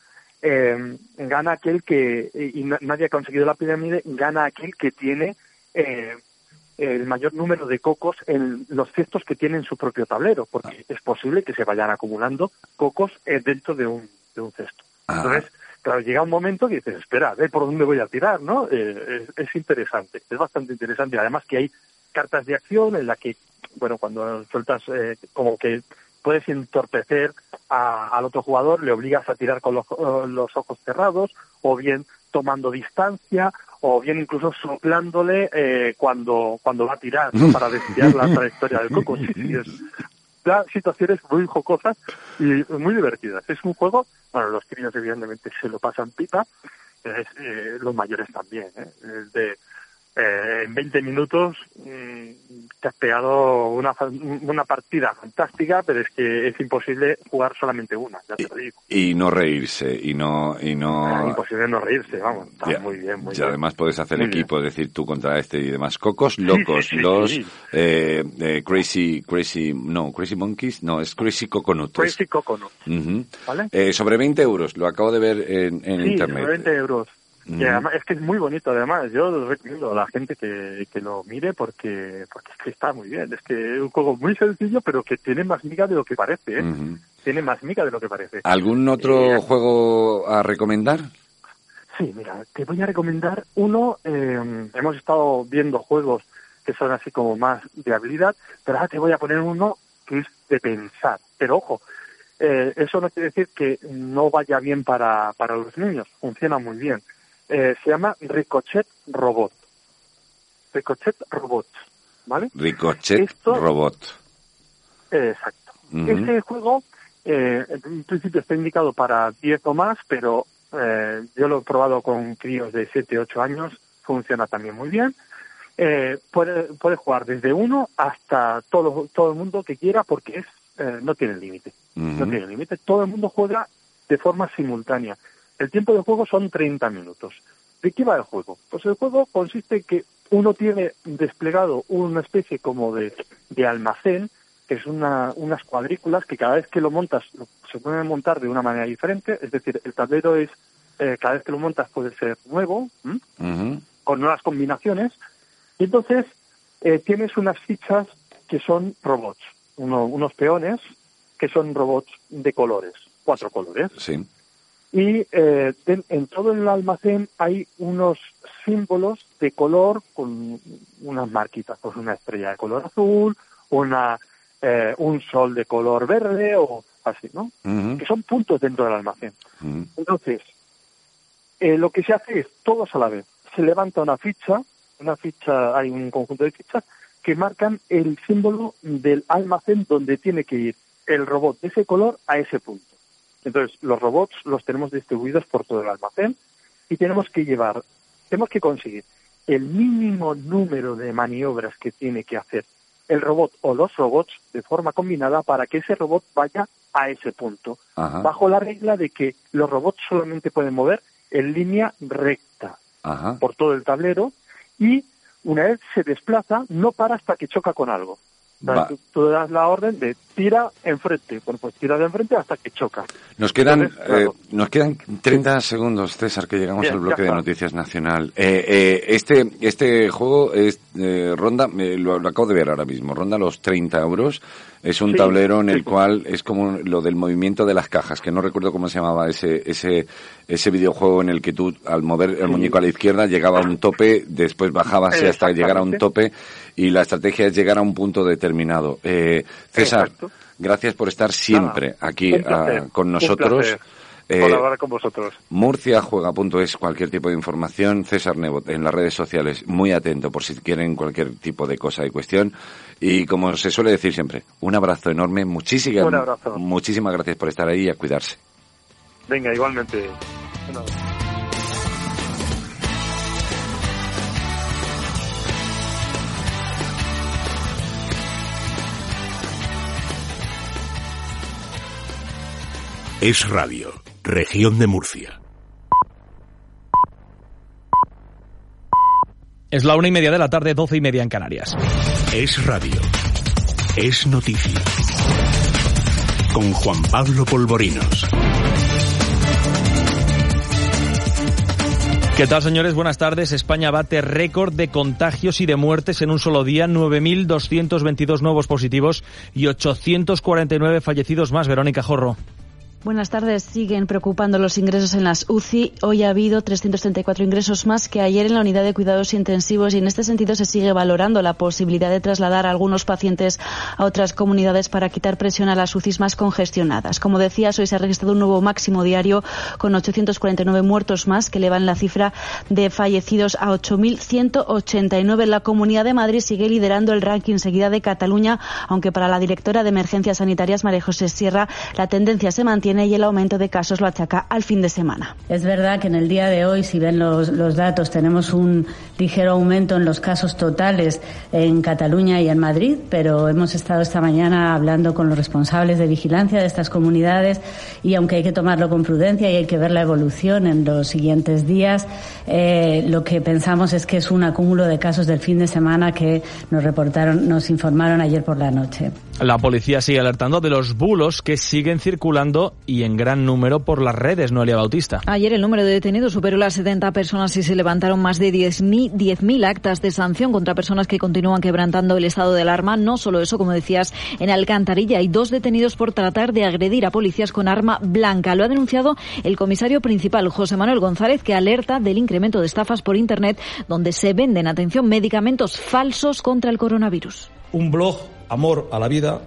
eh, gana aquel que, y na- nadie ha conseguido la pirámide, gana aquel que tiene eh, el mayor número de cocos en los cestos que tiene en su propio tablero, porque es posible que se vayan acumulando cocos eh, dentro de un, de un cesto. Entonces, claro, llega un momento que dices, espera, a ver por dónde voy a tirar, ¿no? Eh, es, es interesante, es bastante interesante. Además que hay cartas de acción en la que, bueno, cuando sueltas, eh, como que puedes entorpecer a- al otro jugador, le obligas a tirar con los, eh, los ojos cerrados, o bien tomando distancia, o bien incluso soplándole eh, cuando, cuando va a tirar ¿no? para desviar la trayectoria del coco. Sí, sí, es, da situaciones muy jocosas y muy divertidas. Es un juego, bueno, los críos evidentemente se lo pasan pipa, es, eh, los mayores también. ¿eh? De, eh, en 20 minutos mm, te has pegado una, una partida fantástica, pero es que es imposible jugar solamente una, ya te lo digo. Y no reírse, y no... Y Es no imposible no reírse, vamos. Está Ya. muy bien, muy y bien. además puedes hacer Muy equipo, es decir, tú contra este y demás. Cocos locos, sí, sí, los sí. eh, eh, crazy, crazy, no, crazy monkeys, no, es crazy coconuts. Crazy Coconut, Ujú. ¿vale? Eh, sobre 20 euros, lo acabo de ver en, en internet. sobre 20 euros. Además, es que es muy bonito, además. Yo lo recomiendo a la gente que, que lo mire porque, porque es que está muy bien. Es que es un juego muy sencillo, pero que tiene más miga de lo que parece. ¿eh? Tiene más miga de lo que parece. ¿Algún otro juego a recomendar? Sí, mira, te voy a recomendar uno. eh, hemos estado viendo juegos que son así como más de habilidad, pero ahora te voy a poner uno que es de pensar. Pero ojo, eh, eso no quiere decir que no vaya bien para, para los niños. Funciona muy bien. Eh, se llama Ricochet Robot. Ricochet Robot, ¿vale? Ricochet Esto- Robot. Eh, exacto. Ujú. Este juego, eh, en principio está indicado para 10 o más, pero eh, yo lo he probado con críos de 7, 8 años, funciona también muy bien. Eh, puede, puede jugar desde uno hasta todo, todo el mundo que quiera porque es eh, no tiene límite. No tiene límite. Todo el mundo juega de forma simultánea. El tiempo de juego son 30 minutos. ¿De qué va el juego? Pues el juego consiste en que uno tiene desplegado una especie como de, de almacén, que es una, unas cuadrículas que cada vez que lo montas lo- se pueden montar de una manera diferente. Es decir, el tablero es, eh, cada vez que lo montas puede ser nuevo. Ujú. con nuevas combinaciones. Y entonces eh, tienes unas fichas que son robots, uno- unos peones que son robots de colores, cuatro colores. Sí. Y eh, en, en todo el almacén hay unos símbolos de color con unas marquitas, pues una estrella de color azul, una eh, un sol de color verde o así, ¿no? Que son puntos dentro del almacén. Entonces, eh, lo que se hace es todos a la vez. Se levanta una ficha, una ficha, hay un conjunto de fichas que marcan el símbolo del almacén donde tiene que ir el robot de ese color a ese punto. Entonces, los robots los tenemos distribuidos por todo el almacén y tenemos que llevar, tenemos que conseguir el mínimo número de maniobras que tiene que hacer el robot o los robots de forma combinada para que ese robot vaya a ese punto Ajá. bajo la regla de que los robots solamente pueden mover en línea recta Ajá. por todo el tablero y una vez se desplaza no para hasta que choca con algo. O sea, Va. tú, tú das la orden de tira enfrente, bueno pues tira de enfrente hasta que choca. Nos quedan, Entonces, claro. eh, nos quedan 30 segundos, César, que llegamos Bien, al bloque de. Noticias Nacional. Eh, eh, este, este juego es, eh, ronda, lo, lo acabo de ver ahora mismo, ronda los 30 euros. Es un Sí, tablero en el sí. cual es como lo del movimiento de las cajas, que no recuerdo cómo se llamaba ese, ese, ese videojuego en el que tú, al mover el muñeco a la izquierda, llegaba a un tope, después bajabas y hasta llegar a un tope, y la estrategia es llegar a un punto determinado. Eh, César, Exacto. gracias por estar siempre aquí placer, ah, con nosotros. Eh, colaborar con vosotros. Murciajuega.es, cualquier tipo de información. César Nebot en las redes sociales, muy atento por si quieren cualquier tipo de cosa y cuestión. Y como se suele decir siempre, un abrazo enorme, muchísimas, Un abrazo. muchísimas gracias por estar ahí y a cuidarse. Venga, igualmente. Un abrazo. Es Radio, región de Murcia. Es la una y media de la tarde, doce y media en Canarias. Es Radio. Es noticia. Con Juan Pablo Polvorinos. ¿Qué tal, señores? Buenas tardes. España bate récord de contagios y de muertes en un solo día. 9.222 nuevos positivos y 849 fallecidos más. Verónica Jorro. Buenas tardes. Siguen preocupando los ingresos en las UCI. Hoy ha habido 334 ingresos más que ayer en la unidad de cuidados intensivos y en este sentido se sigue valorando la posibilidad de trasladar a algunos pacientes a otras comunidades para quitar presión a las UCIs más congestionadas. Como decías, hoy se ha registrado un nuevo máximo diario con 849 muertos más que elevan la cifra de fallecidos a 8.189. La Comunidad de Madrid sigue liderando el ranking seguida de Cataluña, aunque para la directora de Emergencias Sanitarias, María José Sierra, la tendencia se mantiene y el aumento de casos lo achaca al fin de semana. Es verdad que en el día de hoy, si ven los, los datos, tenemos un ligero aumento en los casos totales en Cataluña y en Madrid, pero hemos estado esta mañana hablando con los responsables de vigilancia de estas comunidades y aunque hay que tomarlo con prudencia y hay que ver la evolución en los siguientes días, eh, lo que pensamos es que es un acúmulo de casos del fin de semana que nos reportaron, nos informaron ayer por la noche. La policía sigue alertando de los bulos que siguen circulando y en gran número por las redes, Noelia Bautista. Ayer el número de detenidos superó las 70 personas y se levantaron más de 10.000 10 actas de sanción contra personas que continúan quebrantando el estado de alarma. No solo eso, como decías, en Alcantarilla hay dos detenidos por tratar de agredir a policías con arma blanca. Lo ha denunciado el comisario principal, José Manuel González, que alerta del incremento de estafas por Internet donde se venden, atención, medicamentos falsos contra el coronavirus. Un blog Amor a la Vida,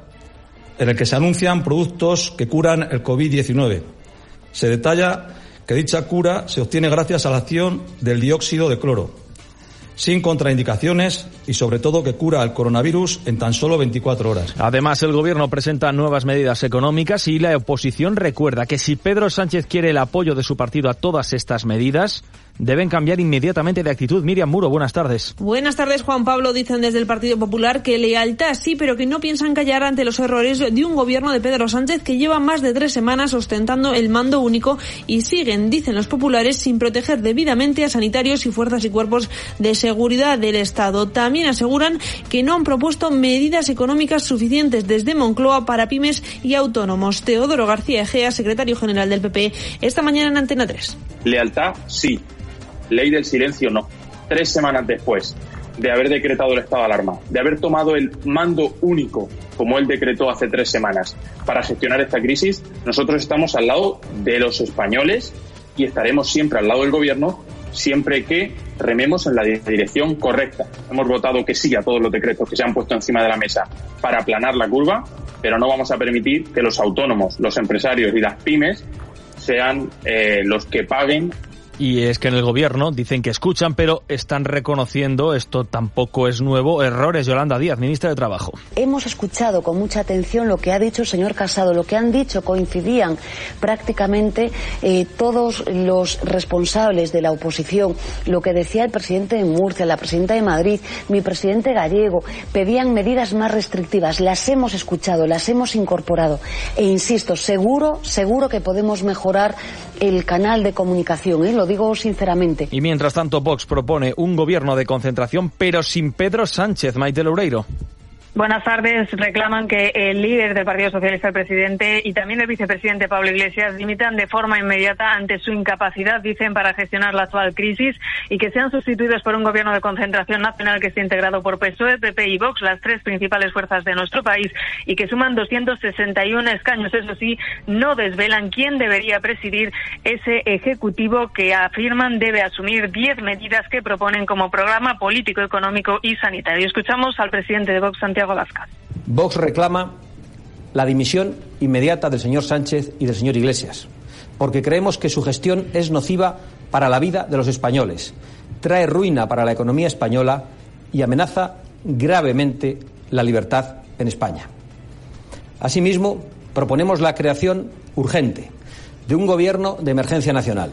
en el que se anuncian productos que curan el COVID-19. Se detalla que dicha cura se obtiene gracias a la acción del dióxido de cloro, sin contraindicaciones y sobre todo que cura el coronavirus en tan solo 24 horas. Además, el gobierno presenta nuevas medidas económicas y la oposición recuerda que si Pedro Sánchez quiere el apoyo de su partido a todas estas medidas, deben cambiar inmediatamente de actitud. Miriam Muro, buenas tardes. Buenas tardes, Juan Pablo. Dicen desde el Partido Popular que lealtad sí, pero que no piensan callar ante los errores de un gobierno de Pedro Sánchez que lleva más de tres semanas ostentando el mando único y siguen, dicen los populares, sin proteger debidamente a sanitarios y fuerzas y cuerpos de seguridad del Estado. También aseguran que no han propuesto medidas económicas suficientes desde Moncloa para pymes y autónomos. Teodoro García Egea, secretario general del PP, esta mañana en Antena 3. Lealtad, sí ley del silencio no. Tres semanas después de haber decretado el estado de alarma, de haber tomado el mando único, como él decretó hace tres semanas, para gestionar esta crisis, nosotros estamos al lado de los españoles y estaremos siempre al lado del gobierno siempre que rememos en la dirección correcta. Hemos votado que sí a todos los decretos que se han puesto encima de la mesa para aplanar la curva, pero no vamos a permitir que los autónomos, los empresarios y las pymes sean eh, los que paguen y es que en el gobierno dicen que escuchan, pero están reconociendo, esto tampoco es nuevo, errores. Yolanda Díaz, ministra de Trabajo. Hemos escuchado con mucha atención lo que ha dicho el señor Casado, lo que han dicho coincidían prácticamente eh, todos los responsables de la oposición, lo que decía el presidente de Murcia, la presidenta de Madrid, mi presidente gallego, pedían medidas más restrictivas. Las hemos escuchado, las hemos incorporado. E insisto, seguro, seguro que podemos mejorar el canal de comunicación, ¿eh? lo digo sinceramente. Y mientras tanto, Vox propone un gobierno de concentración, pero sin Pedro Sánchez, Maite Loureiro. Buenas tardes. Reclaman que el líder del Partido Socialista, el presidente, y también el vicepresidente Pablo Iglesias dimitan de forma inmediata ante su incapacidad, dicen, para gestionar la actual crisis y que sean sustituidos por un gobierno de concentración nacional que esté integrado por PSOE, PP y Vox, las tres principales fuerzas de nuestro país, y que suman 261 escaños. Eso sí, no desvelan quién debería presidir ese ejecutivo que afirman debe asumir 10 medidas que proponen como programa político, económico y sanitario. Escuchamos al presidente de Vox, Santiago Vox reclama la dimisión inmediata del señor Sánchez y del señor Iglesias, porque creemos que su gestión es nociva para la vida de los españoles, trae ruina para la economía española y amenaza gravemente la libertad en España. Asimismo, proponemos la creación urgente de un gobierno de emergencia nacional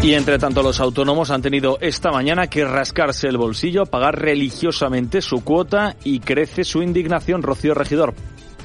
Y entre tanto, los autónomos han tenido esta mañana que rascarse el bolsillo, pagar religiosamente su cuota y crece su indignación. Rocío Regidor.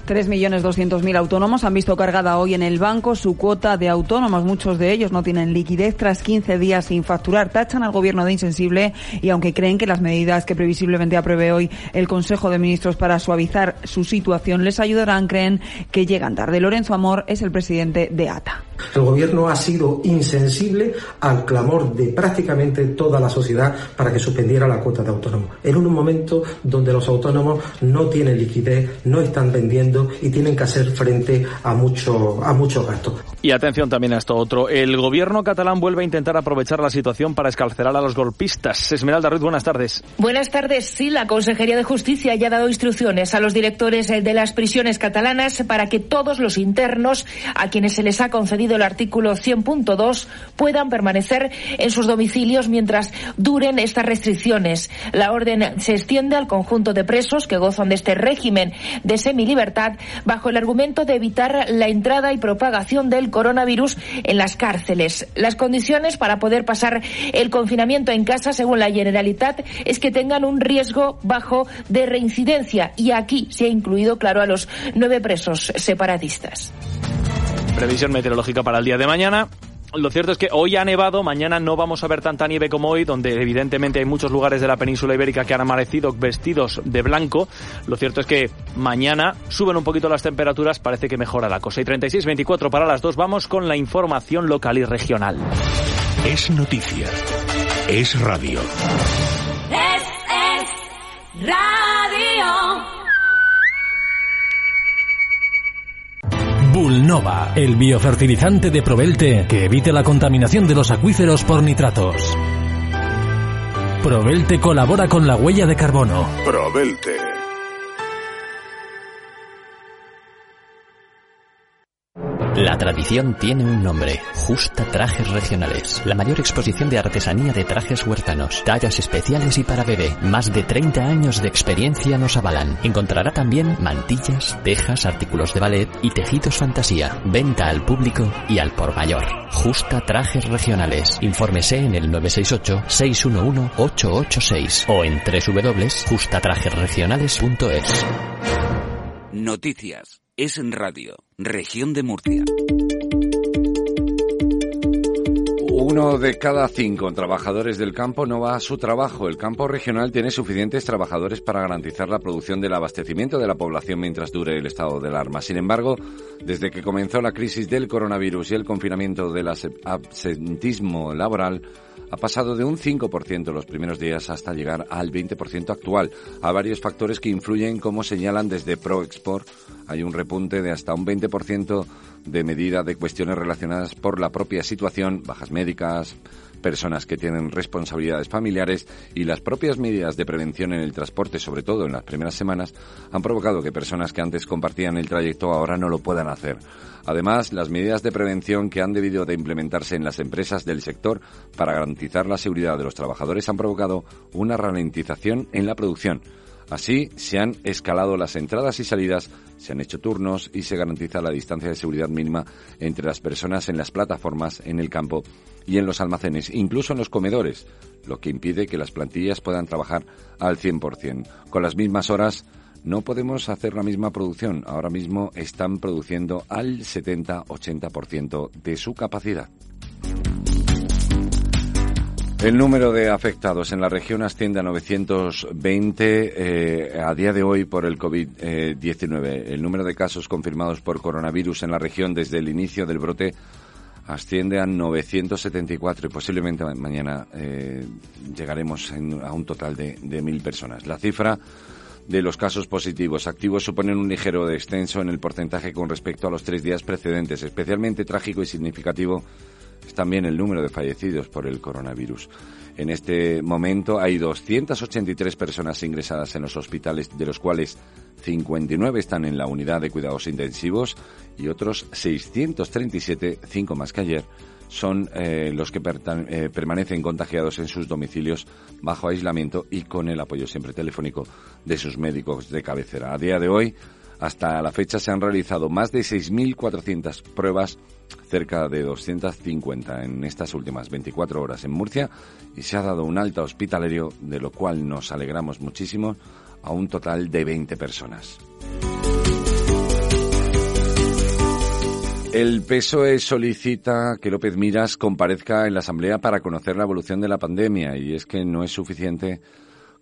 3.200.000 autónomos han visto cargada hoy en el banco su cuota de autónomos. Muchos de ellos no tienen liquidez tras 15 días sin facturar. Tachan al gobierno de insensible y aunque creen que las medidas que previsiblemente apruebe hoy el Consejo de Ministros para suavizar su situación les ayudarán, creen que llegan tarde. Lorenzo Amor es el presidente de ATA El gobierno ha sido insensible al clamor de prácticamente toda la sociedad para que suspendiera la cuota de autónomos. En un momento donde los autónomos no tienen liquidez, no están vendiendo y tienen que hacer frente a mucho, a muchos gastos. Y atención también a esto otro. El gobierno catalán vuelve a intentar aprovechar la situación para escarcelar a los golpistas. Esmeralda Ruiz, buenas tardes. Buenas tardes. Sí, la Consejería de Justicia ya ha dado instrucciones a los directores de las prisiones catalanas para que todos los internos a quienes se les ha concedido el artículo 100.2 puedan permanecer en sus domicilios mientras duren estas restricciones. La orden se extiende al conjunto de presos que gozan de este régimen de semilibertad bajo el argumento de evitar la entrada y propagación del coronavirus en las cárceles. Las condiciones para poder pasar el confinamiento en casa, según la Generalitat, es que tengan un riesgo bajo de reincidencia y aquí se ha incluido, claro, a los nueve presos separatistas. Previsión meteorológica para el día de mañana. Lo cierto es que hoy ha nevado, mañana no vamos a ver tanta nieve como hoy, donde evidentemente hay muchos lugares de la península ibérica que han amanecido vestidos de blanco. Lo cierto es que mañana suben un poquito las temperaturas, parece que mejora la cosa. Y 36-24 para las dos, vamos con la información local y regional. Es noticia. Es radio. Es, es radio. Bulnova, el biofertilizante de Provelte que evite la contaminación de los acuíferos por nitratos. Provelte colabora con la huella de carbono. Provelte. La tradición tiene un nombre, Justa Trajes Regionales. La mayor exposición de artesanía de trajes huertanos, tallas especiales y para bebé. Más de 30 años de experiencia nos avalan. Encontrará también mantillas, tejas, artículos de ballet y tejidos fantasía. Venta al público y al por mayor. Justa Trajes Regionales. Infórmese en el 968-611-886 o en www.justatrajesregionales.es. Noticias. Es en radio. Región de Murcia. Uno de cada cinco trabajadores del campo no va a su trabajo. El campo regional tiene suficientes trabajadores para garantizar la producción del abastecimiento de la población mientras dure el estado de alarma. Sin embargo, desde que comenzó la crisis del coronavirus y el confinamiento del absentismo laboral, ha pasado de un 5% los primeros días hasta llegar al 20% actual, a varios factores que influyen, como señalan desde ProExport. Hay un repunte de hasta un 20% de medida de cuestiones relacionadas por la propia situación, bajas médicas, personas que tienen responsabilidades familiares y las propias medidas de prevención en el transporte, sobre todo en las primeras semanas, han provocado que personas que antes compartían el trayecto ahora no lo puedan hacer. Además, las medidas de prevención que han debido de implementarse en las empresas del sector para garantizar la seguridad de los trabajadores han provocado una ralentización en la producción. Así, se han escalado las entradas y salidas, se han hecho turnos y se garantiza la distancia de seguridad mínima entre las personas en las plataformas, en el campo y en los almacenes, incluso en los comedores, lo que impide que las plantillas puedan trabajar al 100%. Con las mismas horas, no podemos hacer la misma producción. Ahora mismo están produciendo al 70-80% de su capacidad. El número de afectados en la región asciende a 920 eh, a día de hoy por el COVID-19. el número de casos confirmados por coronavirus en la región desde el inicio del brote asciende a 974 y posiblemente mañana eh, llegaremos a un total de, de mil personas. La cifra de los casos positivos activos suponen un ligero descenso en el porcentaje con respecto a los tres días precedentes. Especialmente trágico y significativo es también el número de fallecidos por el coronavirus. En este momento hay 283 personas ingresadas en los hospitales, de los cuales 59 están en la unidad de cuidados intensivos y otros 637, cinco más que ayer, son eh, los que eh, permanecen contagiados en sus domicilios bajo aislamiento y con el apoyo siempre telefónico de sus médicos de cabecera. A día de hoy, hasta la fecha se han realizado más de 6.400 pruebas, cerca de 250 en estas últimas 24 horas en Murcia y se ha dado un alta hospitalario, de lo cual nos alegramos muchísimo, a un total de 20 personas. El PSOE solicita que López Miras comparezca en la Asamblea para conocer la evolución de la pandemia y es que no es suficiente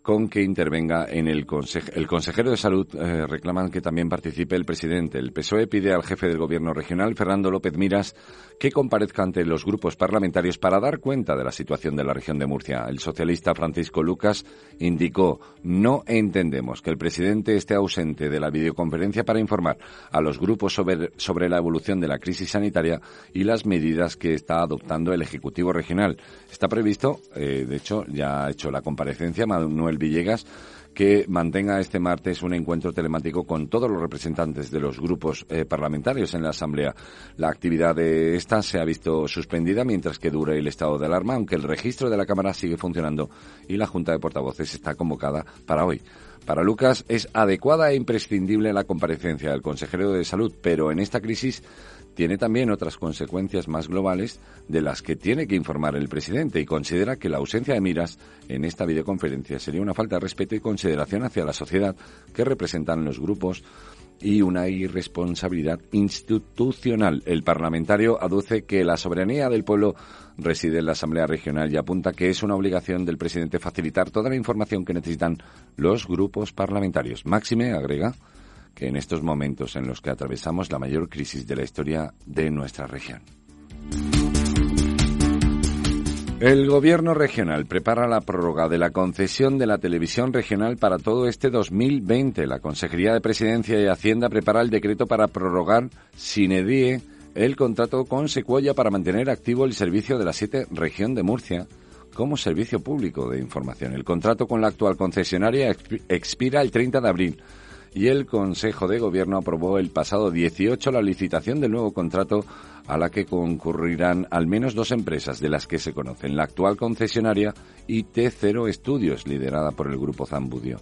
con que intervenga en el consejo. El consejero de Salud eh, reclaman que también participe el presidente. El PSOE pide al jefe del gobierno regional, Fernando López Miras, que comparezca ante los grupos parlamentarios para dar cuenta de la situación de la región de Murcia. El socialista Francisco Lucas indicó, no entendemos que el presidente esté ausente de la videoconferencia para informar a los grupos sobre, sobre la evolución de la crisis sanitaria y las medidas que está adoptando el Ejecutivo regional. Está previsto, eh, de hecho, ya ha hecho la comparecencia Manuel Villegas, que mantenga este martes un encuentro telemático con todos los representantes de los grupos eh, parlamentarios en la Asamblea. La actividad de esta se ha visto suspendida mientras que dure el estado de alarma, aunque el registro de la Cámara sigue funcionando y la Junta de Portavoces está convocada para hoy. Para Lucas es adecuada e imprescindible la comparecencia del consejero de Salud, pero en esta crisis tiene también otras consecuencias más globales de las que tiene que informar el presidente y considera que la ausencia de miras en esta videoconferencia sería una falta de respeto y consideración hacia la sociedad que representan los grupos y una irresponsabilidad institucional. El parlamentario aduce que la soberanía del pueblo reside en la Asamblea Regional y apunta que es una obligación del presidente facilitar toda la información que necesitan los grupos parlamentarios. Máxime agrega que en estos momentos en los que atravesamos la mayor crisis de la historia de nuestra región. El Gobierno regional prepara la prórroga de la concesión de la televisión regional para todo este 2020. La Consejería de Presidencia y Hacienda prepara el decreto para prorrogar sin edie el contrato con Secuoya para mantener activo el servicio de la 7 región de Murcia como servicio público de información. El contrato con la actual concesionaria expira el 30 de abril y el Consejo de Gobierno aprobó el pasado 18 la licitación del nuevo contrato a la que concurrirán al menos dos empresas de las que se conocen, la actual concesionaria y T0 Estudios, liderada por el Grupo Zambudio.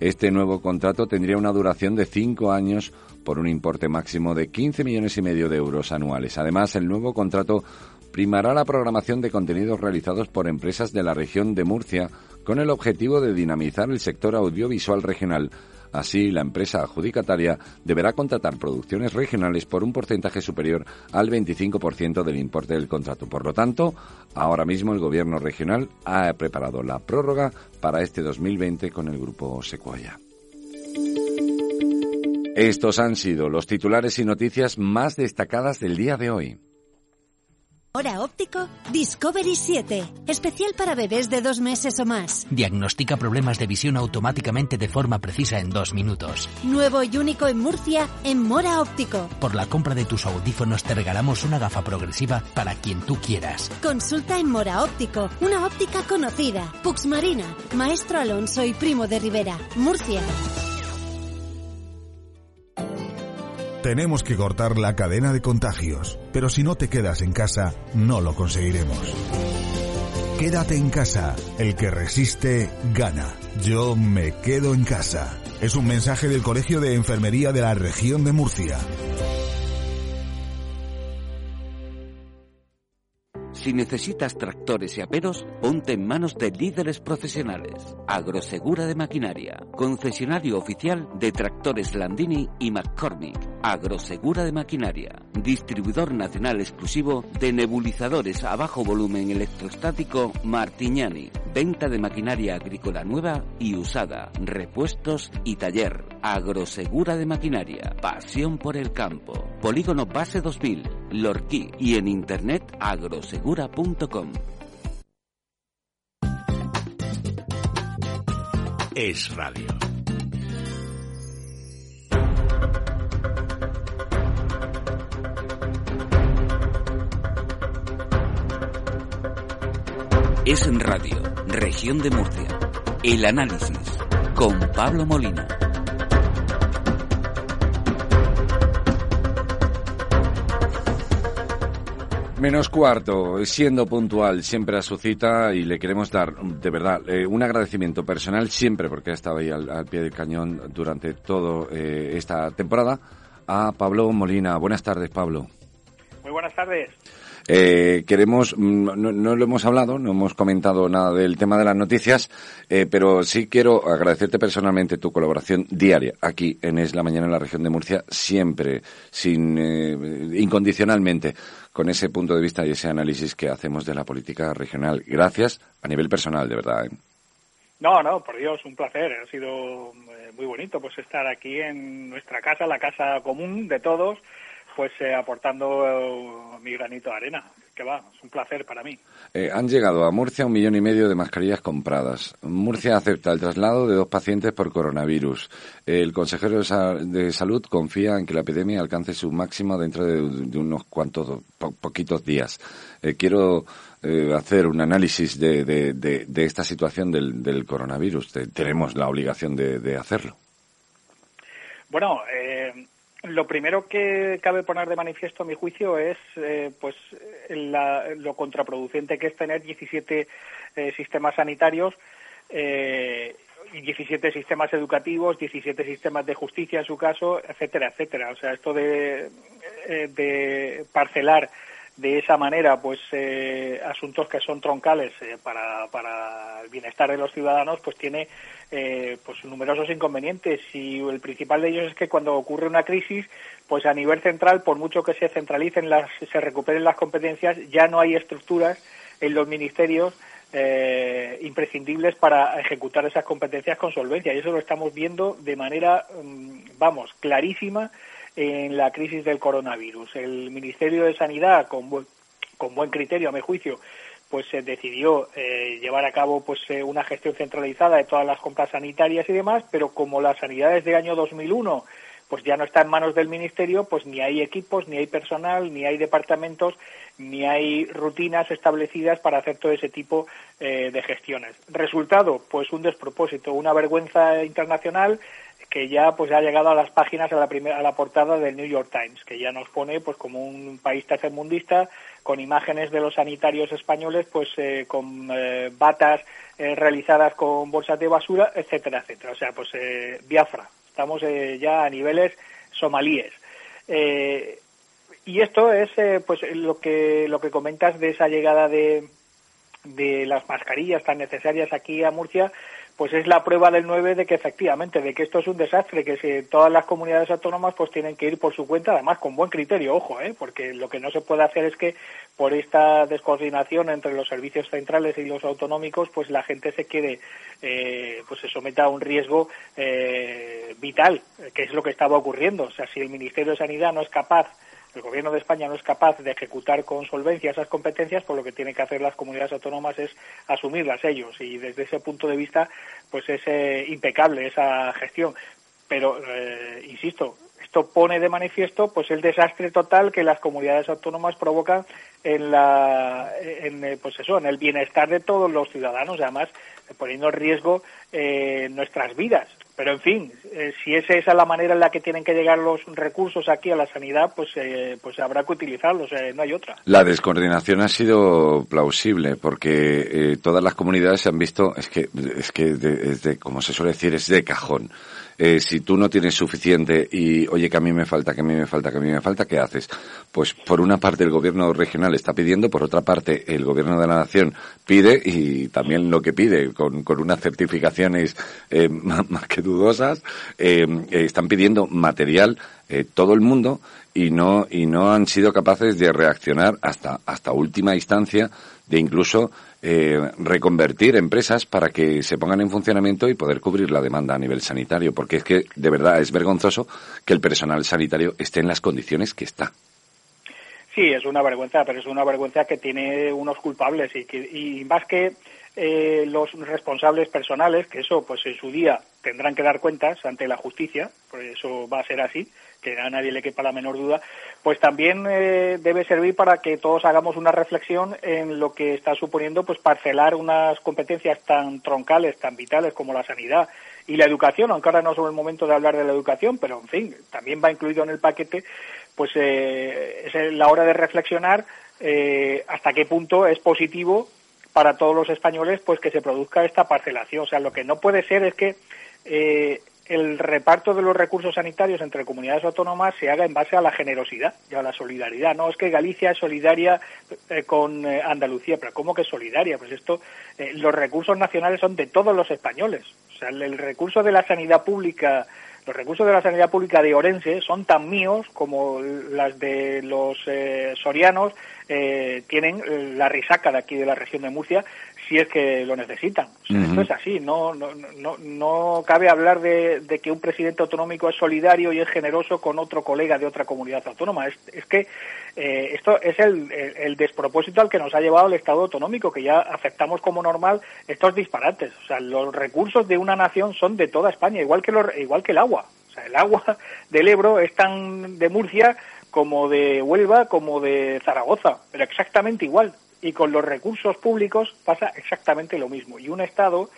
Este nuevo contrato tendría una duración de cinco años por un importe máximo de 15 millones y medio de euros anuales. Además, el nuevo contrato primará la programación de contenidos realizados por empresas de la región de Murcia con el objetivo de dinamizar el sector audiovisual regional Así, la empresa adjudicataria deberá contratar producciones regionales por un porcentaje superior al 25% del importe del contrato. Por lo tanto, ahora mismo el Gobierno regional ha preparado la prórroga para este 2020 con el Grupo Sequoia. Estos han sido los titulares y noticias más destacadas del día de hoy. Hora óptico Discovery 7, especial para bebés de dos meses o más. Diagnostica problemas de visión automáticamente de forma precisa en dos minutos. Nuevo y único en Murcia, en Mora Óptico. Por la compra de tus audífonos te regalamos una gafa progresiva para quien tú quieras. Consulta en Mora Óptico, una óptica conocida. Pux Marina, Maestro Alonso y Primo de Rivera, Murcia. Tenemos que cortar la cadena de contagios, pero si no te quedas en casa, no lo conseguiremos. Quédate en casa, el que resiste, gana. Yo me quedo en casa. Es un mensaje del Colegio de Enfermería de la región de Murcia. Si necesitas tractores y aperos, ponte en manos de líderes profesionales. Agrosegura de Maquinaria, concesionario oficial de tractores Landini y McCormick. Agrosegura de Maquinaria, distribuidor nacional exclusivo de nebulizadores a bajo volumen electrostático Martignani. Venta de maquinaria agrícola nueva y usada, repuestos y taller. Agrosegura de Maquinaria, pasión por el campo. Polígono Base 2000, Lorquí y en internet agrosegura.com. Es radio. Es en radio, región de Murcia. El análisis con Pablo Molina. Menos cuarto, siendo puntual siempre a su cita y le queremos dar, de verdad, eh, un agradecimiento personal siempre, porque ha estado ahí al, al pie del cañón durante toda eh, esta temporada, a Pablo Molina. Buenas tardes, Pablo. Muy buenas tardes. Eh, queremos, mm, no, no, lo hemos hablado, no hemos comentado nada del tema de las noticias, eh, pero sí quiero agradecerte personalmente tu colaboración diaria aquí en Es la Mañana en la región de Murcia, siempre, sin, eh, incondicionalmente, con ese punto de vista y ese análisis que hacemos de la política regional. Gracias a nivel personal, de verdad. ¿eh? No, no, por Dios, un placer. Ha sido eh, muy bonito pues estar aquí en nuestra casa, la casa común de todos, pues eh, aportando mi granito de arena. Que va, es un placer para mí. Eh, han llegado a Murcia un millón y medio de mascarillas compradas. Murcia acepta el traslado de dos pacientes por coronavirus. El consejero de, Sa- de Salud confía en que la epidemia alcance su máximo dentro de, de unos cuantos, po- poquitos días. Eh, quiero eh, hacer un análisis de, esta situación del, del coronavirus. Te- tenemos la obligación de, de hacerlo. Bueno, eh, lo primero que cabe poner de manifiesto, a mi juicio, es eh, pues la- lo contraproducente que es tener 17 eh, sistemas sanitarios eh, y 17 sistemas educativos, 17 sistemas de justicia en su caso, etcétera, etcétera. O sea, esto de, eh, de parcelar de esa manera pues eh, asuntos que son troncales eh, para, para el bienestar de los ciudadanos pues tiene eh, pues numerosos inconvenientes. Y el principal de ellos es que cuando ocurre una crisis pues a nivel central por mucho que se centralicen las se recuperen las competencias ya no hay estructuras en los ministerios eh, imprescindibles para ejecutar esas competencias con solvencia. Y eso lo estamos viendo de manera mm, vamos clarísima en la crisis del coronavirus. El Ministerio de Sanidad, con buen, con buen criterio, a mi juicio, pues se decidió eh, llevar a cabo pues eh, una gestión centralizada de todas las compras sanitarias y demás, pero como la sanidad desde el año 2001 pues ya no está en manos del ministerio, pues ni hay equipos, ni hay personal, ni hay departamentos, ni hay rutinas establecidas para hacer todo ese tipo eh, de gestiones. Resultado, pues un despropósito, una vergüenza internacional que ya pues ha llegado a las páginas a la primera a la portada del New York Times, que ya nos pone pues como un país tercermundista con imágenes de los sanitarios españoles pues eh, con eh, batas eh, realizadas con bolsas de basura, etcétera, etcétera. O sea, pues eh, Biafra, estamos ya a niveles somalíes. Y esto es pues lo que lo que comentas de esa llegada de de las mascarillas tan necesarias aquí a Murcia, pues es la prueba del 9 de que efectivamente, de que esto es un desastre, que si todas las comunidades autónomas pues tienen que ir por su cuenta, además con buen criterio, ojo, ¿eh? porque lo que no se puede hacer es que por esta descoordinación entre los servicios centrales y los autonómicos, pues la gente se quede, eh, pues se someta a un riesgo eh, vital, que es lo que estaba ocurriendo. O sea, si el Ministerio de Sanidad no es capaz el gobierno de España no es capaz de ejecutar con solvencia esas competencias, pues lo que tienen que hacer las comunidades autónomas es asumirlas ellos. Y desde ese punto de vista pues es eh, impecable esa gestión. Pero, eh, insisto, esto pone de manifiesto pues el desastre total que las comunidades autónomas provocan en la en eh, pues eso en el bienestar de todos los ciudadanos. Además poniendo en riesgo nuestras vidas pero en fin eh, si esa es la manera en la que tienen que llegar los recursos aquí a la sanidad pues eh, pues habrá que utilizarlos eh, no hay otra La descoordinación ha sido plausible porque eh, todas las comunidades se han visto, es que, es que de- es de, como se suele decir, es de cajón. Eh, si tú no tienes suficiente y, oye, que a mí me falta, que a mí me falta, que a mí me falta, ¿qué haces? Pues por una parte el gobierno regional está pidiendo, por otra parte el gobierno de la nación pide y también lo que pide con, con unas certificaciones eh, más, más que dudosas, eh, eh, están pidiendo material eh, todo el mundo y no y no han sido capaces de reaccionar hasta hasta última instancia de incluso eh, reconvertir empresas para que se pongan en funcionamiento y poder cubrir la demanda a nivel sanitario porque es que de verdad es vergonzoso que el personal sanitario esté en las condiciones que está. Sí, es una vergüenza, pero es una vergüenza que tiene unos culpables y, que, y más que eh, los responsables personales, que eso pues en su día tendrán que dar cuentas ante la justicia, por eso va a ser así, que a nadie le quepa la menor duda, pues también eh, debe servir para que todos hagamos una reflexión en lo que está suponiendo pues parcelar unas competencias tan troncales, tan vitales como la sanidad y la educación, aunque ahora no es el momento de hablar de la educación, pero en fin, también va incluido en el paquete, pues eh, es la hora de reflexionar eh, hasta qué punto es positivo para todos los españoles pues que se produzca esta parcelación. O sea, lo que no puede ser es que eh, el reparto de los recursos sanitarios entre comunidades autónomas se haga en base a la generosidad y a la solidaridad. No es que Galicia es solidaria eh, con eh, Andalucía, pero ¿cómo que solidaria? Pues esto, eh, los recursos nacionales son de todos los españoles. O sea, el, el recurso de la sanidad pública los recursos de la sanidad pública de Orense son tan míos como las de los eh, sorianos tienen la risaca de aquí de la región de Murcia si es que lo necesitan. O sea, Ujú. Esto es así, no, no, no, no cabe hablar de, de que un presidente autonómico es solidario y es generoso con otro colega de otra comunidad autónoma. Es, es que eh, esto es el, el- el despropósito al que nos ha llevado el Estado autonómico, que ya aceptamos como normal estos disparates. O sea, los recursos de una nación son de toda España, igual que, los, igual que el agua. O sea, el agua del Ebro es tan de Murcia como de Huelva, como de Zaragoza, pero exactamente igual. Y con los recursos públicos pasa exactamente lo mismo. Y un Estado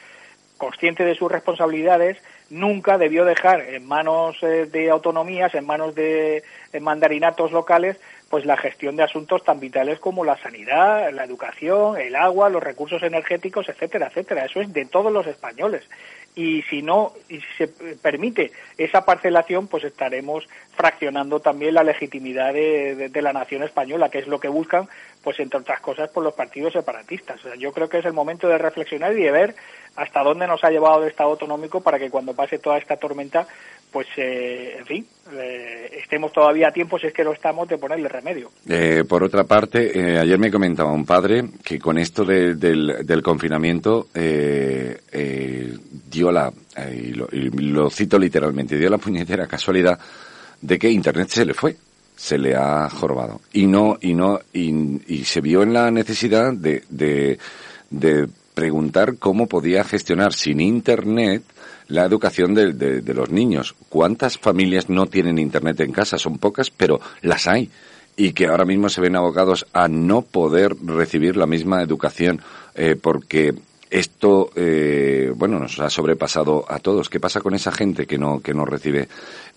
consciente de sus responsabilidades, nunca debió dejar en manos eh, de autonomías, en manos de mandarinatos locales, pues la gestión de asuntos tan vitales como la sanidad, la educación, el agua, los recursos energéticos, etcétera, etcétera. Eso es de todos los españoles. Y si no, y si se permite esa parcelación, pues estaremos fraccionando también la legitimidad de la nación española, que es lo que buscan, pues entre otras cosas, por los partidos separatistas. O sea, yo creo que es el momento de reflexionar y de ver hasta dónde nos ha llevado el Estado autonómico para que cuando pase toda esta tormenta, pues, eh, en fin, eh, estemos todavía a tiempo, si es que lo estamos, de ponerle remedio. Eh, por otra parte, eh, ayer me comentaba un padre que con esto de- del, del confinamiento eh, dio la, y, lo, y lo cito literalmente, dio la puñetera casualidad de que Internet se le fue, se le ha jorobado y no y no y, y se vio en la necesidad de, de, de preguntar cómo podía gestionar sin Internet la educación de, de- de los niños. ¿Cuántas familias no tienen Internet en casa? Son pocas, pero las hay. Y que ahora mismo se ven abocados a no poder recibir la misma educación eh, porque esto, eh, bueno, nos ha sobrepasado a todos. ¿Qué pasa con esa gente que no, que no recibe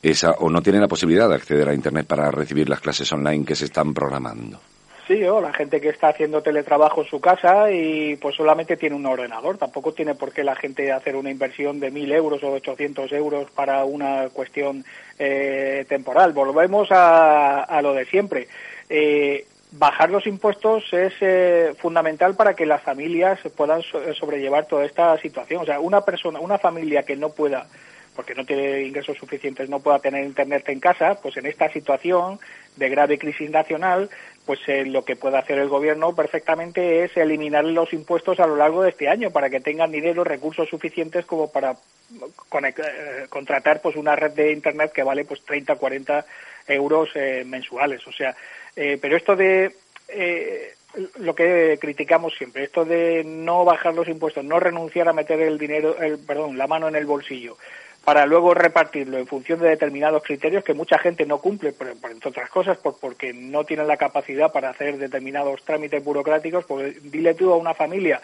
esa, o no tiene la posibilidad de acceder a Internet para recibir las clases online que se están programando? Sí, o la gente que está haciendo teletrabajo en su casa y pues solamente tiene un ordenador. Tampoco tiene por qué la gente hacer una inversión de 1.000 euros o 800 euros para una cuestión eh, temporal. Volvemos a, a lo de siempre. Eh, bajar los impuestos es eh, fundamental para que las familias puedan so- sobrellevar toda esta situación. O sea, una persona, una familia que no pueda porque no tiene ingresos suficientes, no pueda tener internet en casa, pues en esta situación de grave crisis nacional, pues eh, lo que puede hacer el gobierno perfectamente es eliminar los impuestos a lo largo de este año para que tengan dinero, recursos suficientes como para eh, contratar pues una red de internet que vale pues 30, 40 euros eh, mensuales. O sea, eh, pero esto de eh, lo que criticamos siempre, esto de no bajar los impuestos, no renunciar a meter el dinero, el, perdón, la mano en el bolsillo, para luego repartirlo en función de determinados criterios que mucha gente no cumple, por, entre otras cosas, por, porque no tienen la capacidad para hacer determinados trámites burocráticos, pues dile tú a una familia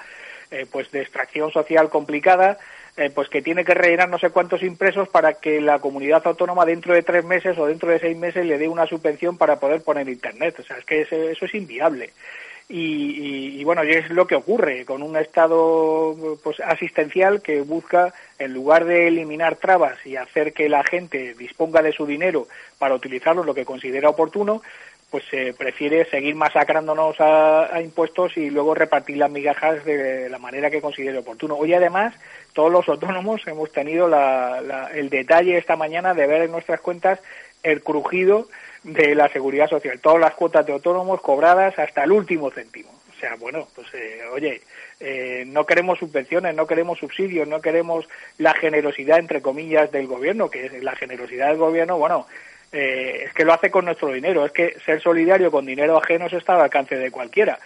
eh, pues de extracción social complicada, eh, pues que tiene que rellenar no sé cuántos impresos para que la comunidad autónoma dentro de tres meses o dentro de seis meses le dé una subvención para poder poner internet. O sea, es que eso es inviable. Y, y- bueno, y es lo que ocurre con un Estado pues asistencial que busca, en lugar de eliminar trabas y hacer que la gente disponga de su dinero para utilizarlo lo que considera oportuno, pues se prefiere seguir masacrándonos a, a impuestos y luego repartir las migajas de la manera que considere oportuno. Hoy además todos los autónomos hemos tenido la- la- el detalle esta mañana de ver en nuestras cuentas el crujido de la seguridad social, todas las cuotas de autónomos cobradas hasta el último céntimo. O sea, bueno, pues eh, oye, eh, no queremos subvenciones, no queremos subsidios, no queremos la generosidad, entre comillas, del gobierno, que es la generosidad del gobierno, bueno, eh, es que lo hace con nuestro dinero, es que ser solidario con dinero ajeno está al alcance de cualquiera.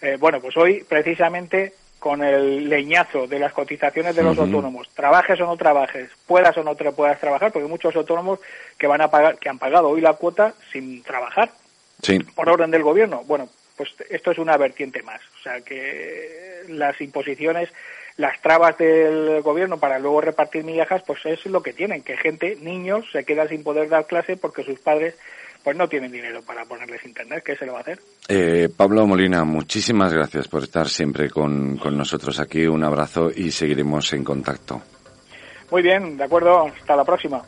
Eh, bueno, pues hoy precisamente con el leñazo de las cotizaciones de los autónomos, trabajes o no trabajes, puedas o no te puedas trabajar, porque hay muchos autónomos que van a pagar, que han pagado hoy la cuota sin trabajar Sí. por orden del gobierno. Bueno, pues esto es una vertiente más. O sea que las imposiciones, las trabas del gobierno para luego repartir migajas, pues es lo que tienen, que gente, niños, se quedan sin poder dar clase porque sus padres pues no tienen dinero para ponerles internet. ¿Qué se le va a hacer? Eh, Pablo Molina, muchísimas gracias por estar siempre con, con nosotros aquí. Un abrazo y seguiremos en contacto. Muy bien, de acuerdo. Hasta la próxima.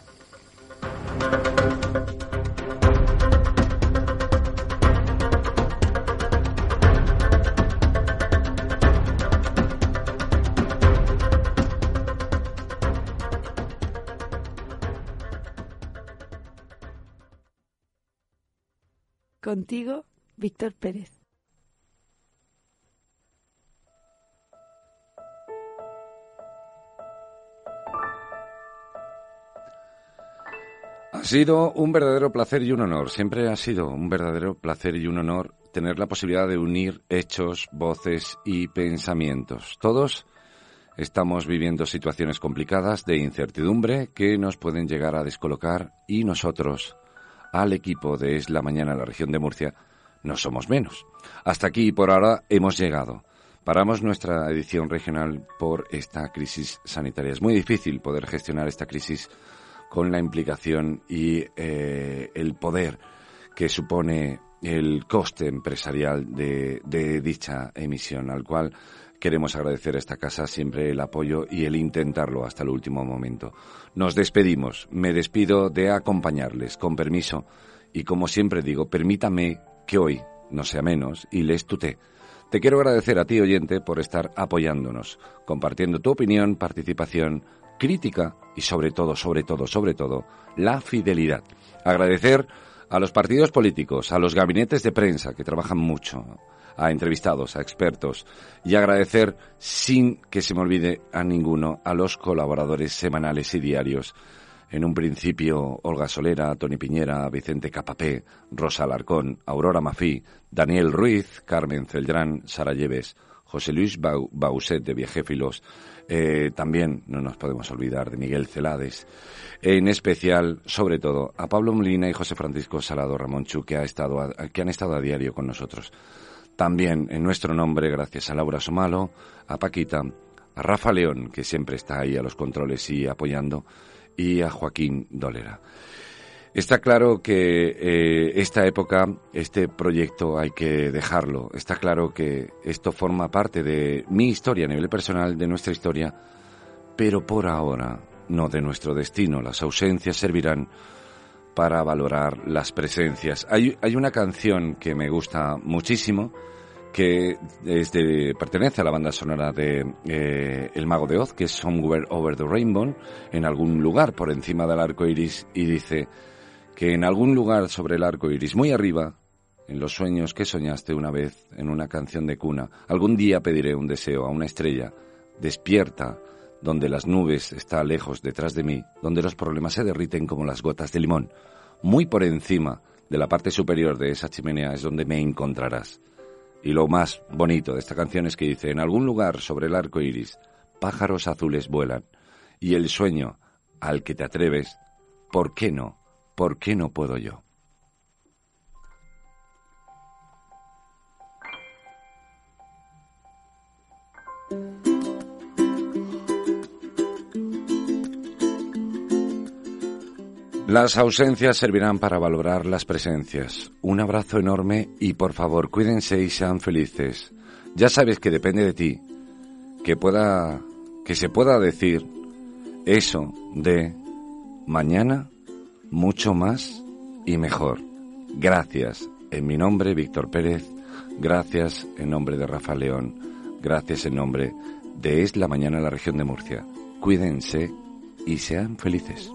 Contigo, Víctor Pérez. Ha sido un verdadero placer y un honor, siempre ha sido un verdadero placer y un honor tener la posibilidad de unir hechos, voces y pensamientos. Todos estamos viviendo situaciones complicadas de incertidumbre que nos pueden llegar a descolocar y nosotros al equipo de Es la Mañana en la región de Murcia, no somos menos. Hasta aquí y por ahora hemos llegado. Paramos nuestra edición regional por esta crisis sanitaria. Es muy difícil poder gestionar esta crisis con la implicación y eh, el poder que supone el coste empresarial de, de dicha emisión, al cual queremos agradecer a esta casa siempre el apoyo y el intentarlo hasta el último momento. Nos despedimos. Me despido de acompañarles, con permiso. Y como siempre digo, permítame que hoy no sea menos y les tuté. Te quiero agradecer a ti, oyente, por estar apoyándonos, compartiendo tu opinión, participación, crítica y sobre todo, sobre todo, sobre todo, la fidelidad. Agradecer a los partidos políticos, a los gabinetes de prensa que trabajan mucho, a entrevistados, a expertos y agradecer sin que se me olvide a ninguno a los colaboradores semanales y diarios. En un principio, Olga Solera, Tony Piñera, Vicente Capapé, Rosa Alarcón, Aurora Mafí, Daniel Ruiz, Carmen Celdrán, Sara Lleves, José Luis Bauset de Viejéfilos, eh, también no nos podemos olvidar de Miguel Celades. En especial, sobre todo, a Pablo Molina y José Francisco Salado Ramonchu, que, ha estado que han estado a diario con nosotros. También, en nuestro nombre, gracias a Laura Somalo, a Paquita, a Rafa León, que siempre está ahí a los controles y apoyando, y a Joaquín Dolera. Está claro que eh, esta época, este proyecto hay que dejarlo. Está claro que esto forma parte de mi historia a nivel personal, de nuestra historia, pero por ahora no de nuestro destino. Las ausencias servirán para valorar las presencias. Hay, una canción que me gusta muchísimo, que es de, pertenece a la banda sonora de eh, El Mago de Oz, que es Somewhere Over the Rainbow, en algún lugar por encima del arco iris, y dice que en algún lugar sobre el arco iris, muy arriba, en los sueños que soñaste una vez en una canción de cuna, algún día pediré un deseo a una estrella, despierta, donde las nubes están lejos detrás de mí, donde los problemas se derriten como las gotas de limón. Muy por encima de la parte superior de esa chimenea es donde me encontrarás. Y lo más bonito de esta canción es que dice, en algún lugar sobre el arco iris, pájaros azules vuelan, y el sueño al que te atreves, ¿por qué no? ¿por qué no puedo yo? Las ausencias servirán para valorar las presencias. Un abrazo enorme y por favor cuídense y sean felices. Ya sabes que depende de ti que pueda que se pueda decir eso de mañana mucho más y mejor. Gracias en mi nombre, Víctor Pérez. Gracias en nombre de Rafa León. Gracias en nombre de Es la Mañana en la región de Murcia. Cuídense y sean felices.